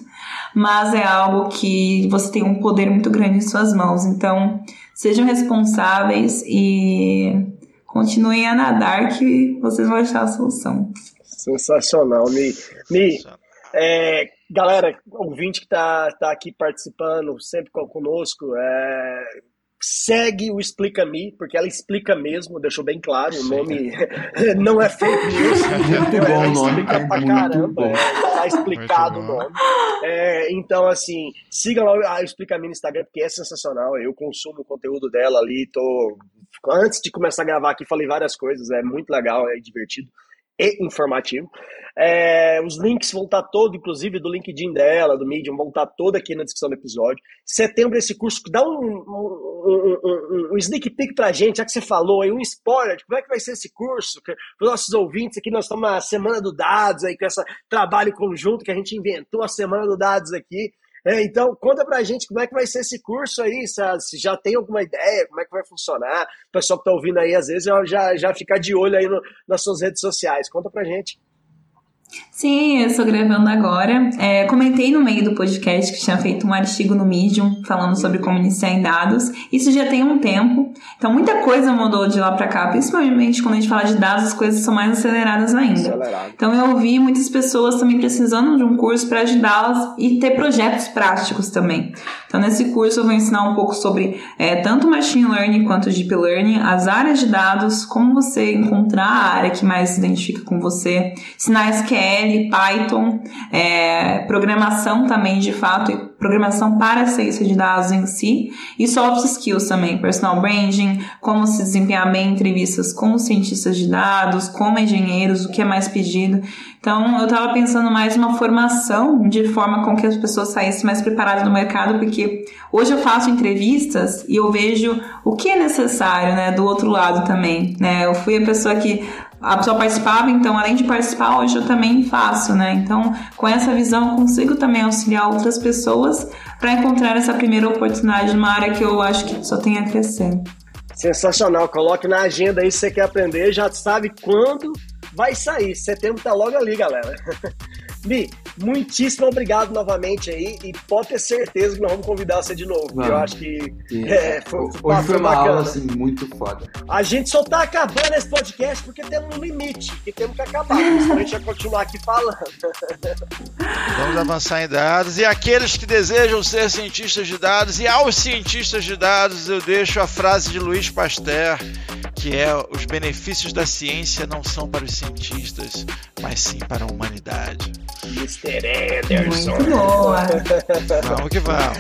mas é algo que você tem um poder muito grande em suas mãos. Então, sejam responsáveis e continuem a nadar que vocês vão achar a solução. Sensacional, Mi. Mi, é, galera, ouvinte que está tá aqui participando, sempre conosco, é, segue o Explica Me, porque ela explica mesmo, deixou bem claro, o nome não é fake news. Muito bom o nome. Explica pra caramba, é, tá explicado o nome. É, então, assim, siga lá a Explica Me no Instagram, porque é sensacional, eu consumo o conteúdo dela ali, tô... Antes de começar a gravar aqui, falei várias coisas, é muito legal, é divertido e informativo. É, os links vão estar todos, inclusive do LinkedIn dela, do Medium, vão estar todos aqui na descrição do episódio. Setembro, esse curso, dá um, um, um, um sneak peek pra gente, já que você falou aí, um spoiler de como é que vai ser esse curso. Para os nossos ouvintes aqui, nós estamos na Semana do Dados, aí, com esse trabalho conjunto que a gente inventou, a Semana do Dados aqui. É, então, conta pra gente como é que vai ser esse curso aí, se já tem alguma ideia, como é que vai funcionar. O pessoal que tá ouvindo aí, às vezes, já, já, já fica de olho aí no, nas suas redes sociais. Conta pra gente. Sim, eu estou gravando agora. É, comentei no meio do podcast que tinha feito um artigo no Medium falando sobre como iniciar em dados. Isso já tem um tempo. Então, muita coisa mudou de lá para cá. Principalmente quando a gente fala de dados, as coisas são mais aceleradas ainda. Acelerado. Então, eu ouvi muitas pessoas também precisando de um curso para ajudá-las e ter projetos práticos também. Então, nesse curso, eu vou ensinar um pouco sobre é, tanto Machine Learning quanto Deep Learning, as áreas de dados, como você encontrar a área que mais se identifica com você, ensinar SQL, Python, é, programação também, de fato, programação para a ciência de dados em si, e soft skills também, personal branding, como se desempenhar bem em entrevistas com cientistas de dados, como engenheiros, o que é mais pedido. Então, eu estava pensando mais uma formação de forma com que as pessoas saíssem mais preparadas no mercado, porque hoje eu faço entrevistas e eu vejo o que é necessário, né, do outro lado também, né? Eu fui a pessoa que a pessoa participava, então além de participar, hoje eu também faço, né? Então, com essa visão, eu consigo também auxiliar outras pessoas para encontrar essa primeira oportunidade numa área que eu acho que só tem a crescer. Sensacional. Coloque na agenda aí se você quer aprender, já sabe quando vai sair. Setembro tá logo ali, galera. Mi, muitíssimo obrigado novamente aí e pode ter certeza que nós vamos convidar você de novo. Vamos. Eu acho que é, foi, Hoje foi foi uma bacana. aula assim, muito foda. A gente só tá acabando esse podcast porque temos um limite que temos que acabar. Senão a gente vai continuar aqui falando. Vamos avançar em dados. E aqueles que desejam ser cientistas de dados, e aos cientistas de dados, eu deixo a frase de Luiz Pasteur, que é: os benefícios da ciência não são para os cientistas, mas sim para a humanidade. Mr. Anderson. Muito boa. Vamos que vamos.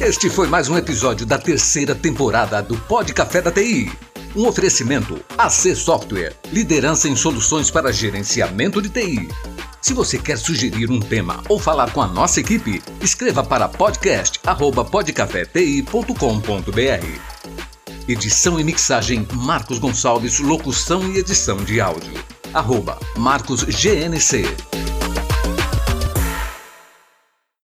Este foi mais um episódio da terceira temporada do Pod Café da TI. Um oferecimento AC Software, liderança em soluções para gerenciamento de TI. Se você quer sugerir um tema ou falar com a nossa equipe, escreva para podcast@podcafeti.com.br. Edição e mixagem Marcos Gonçalves, locução e edição de áudio. Arroba Marcos GNC.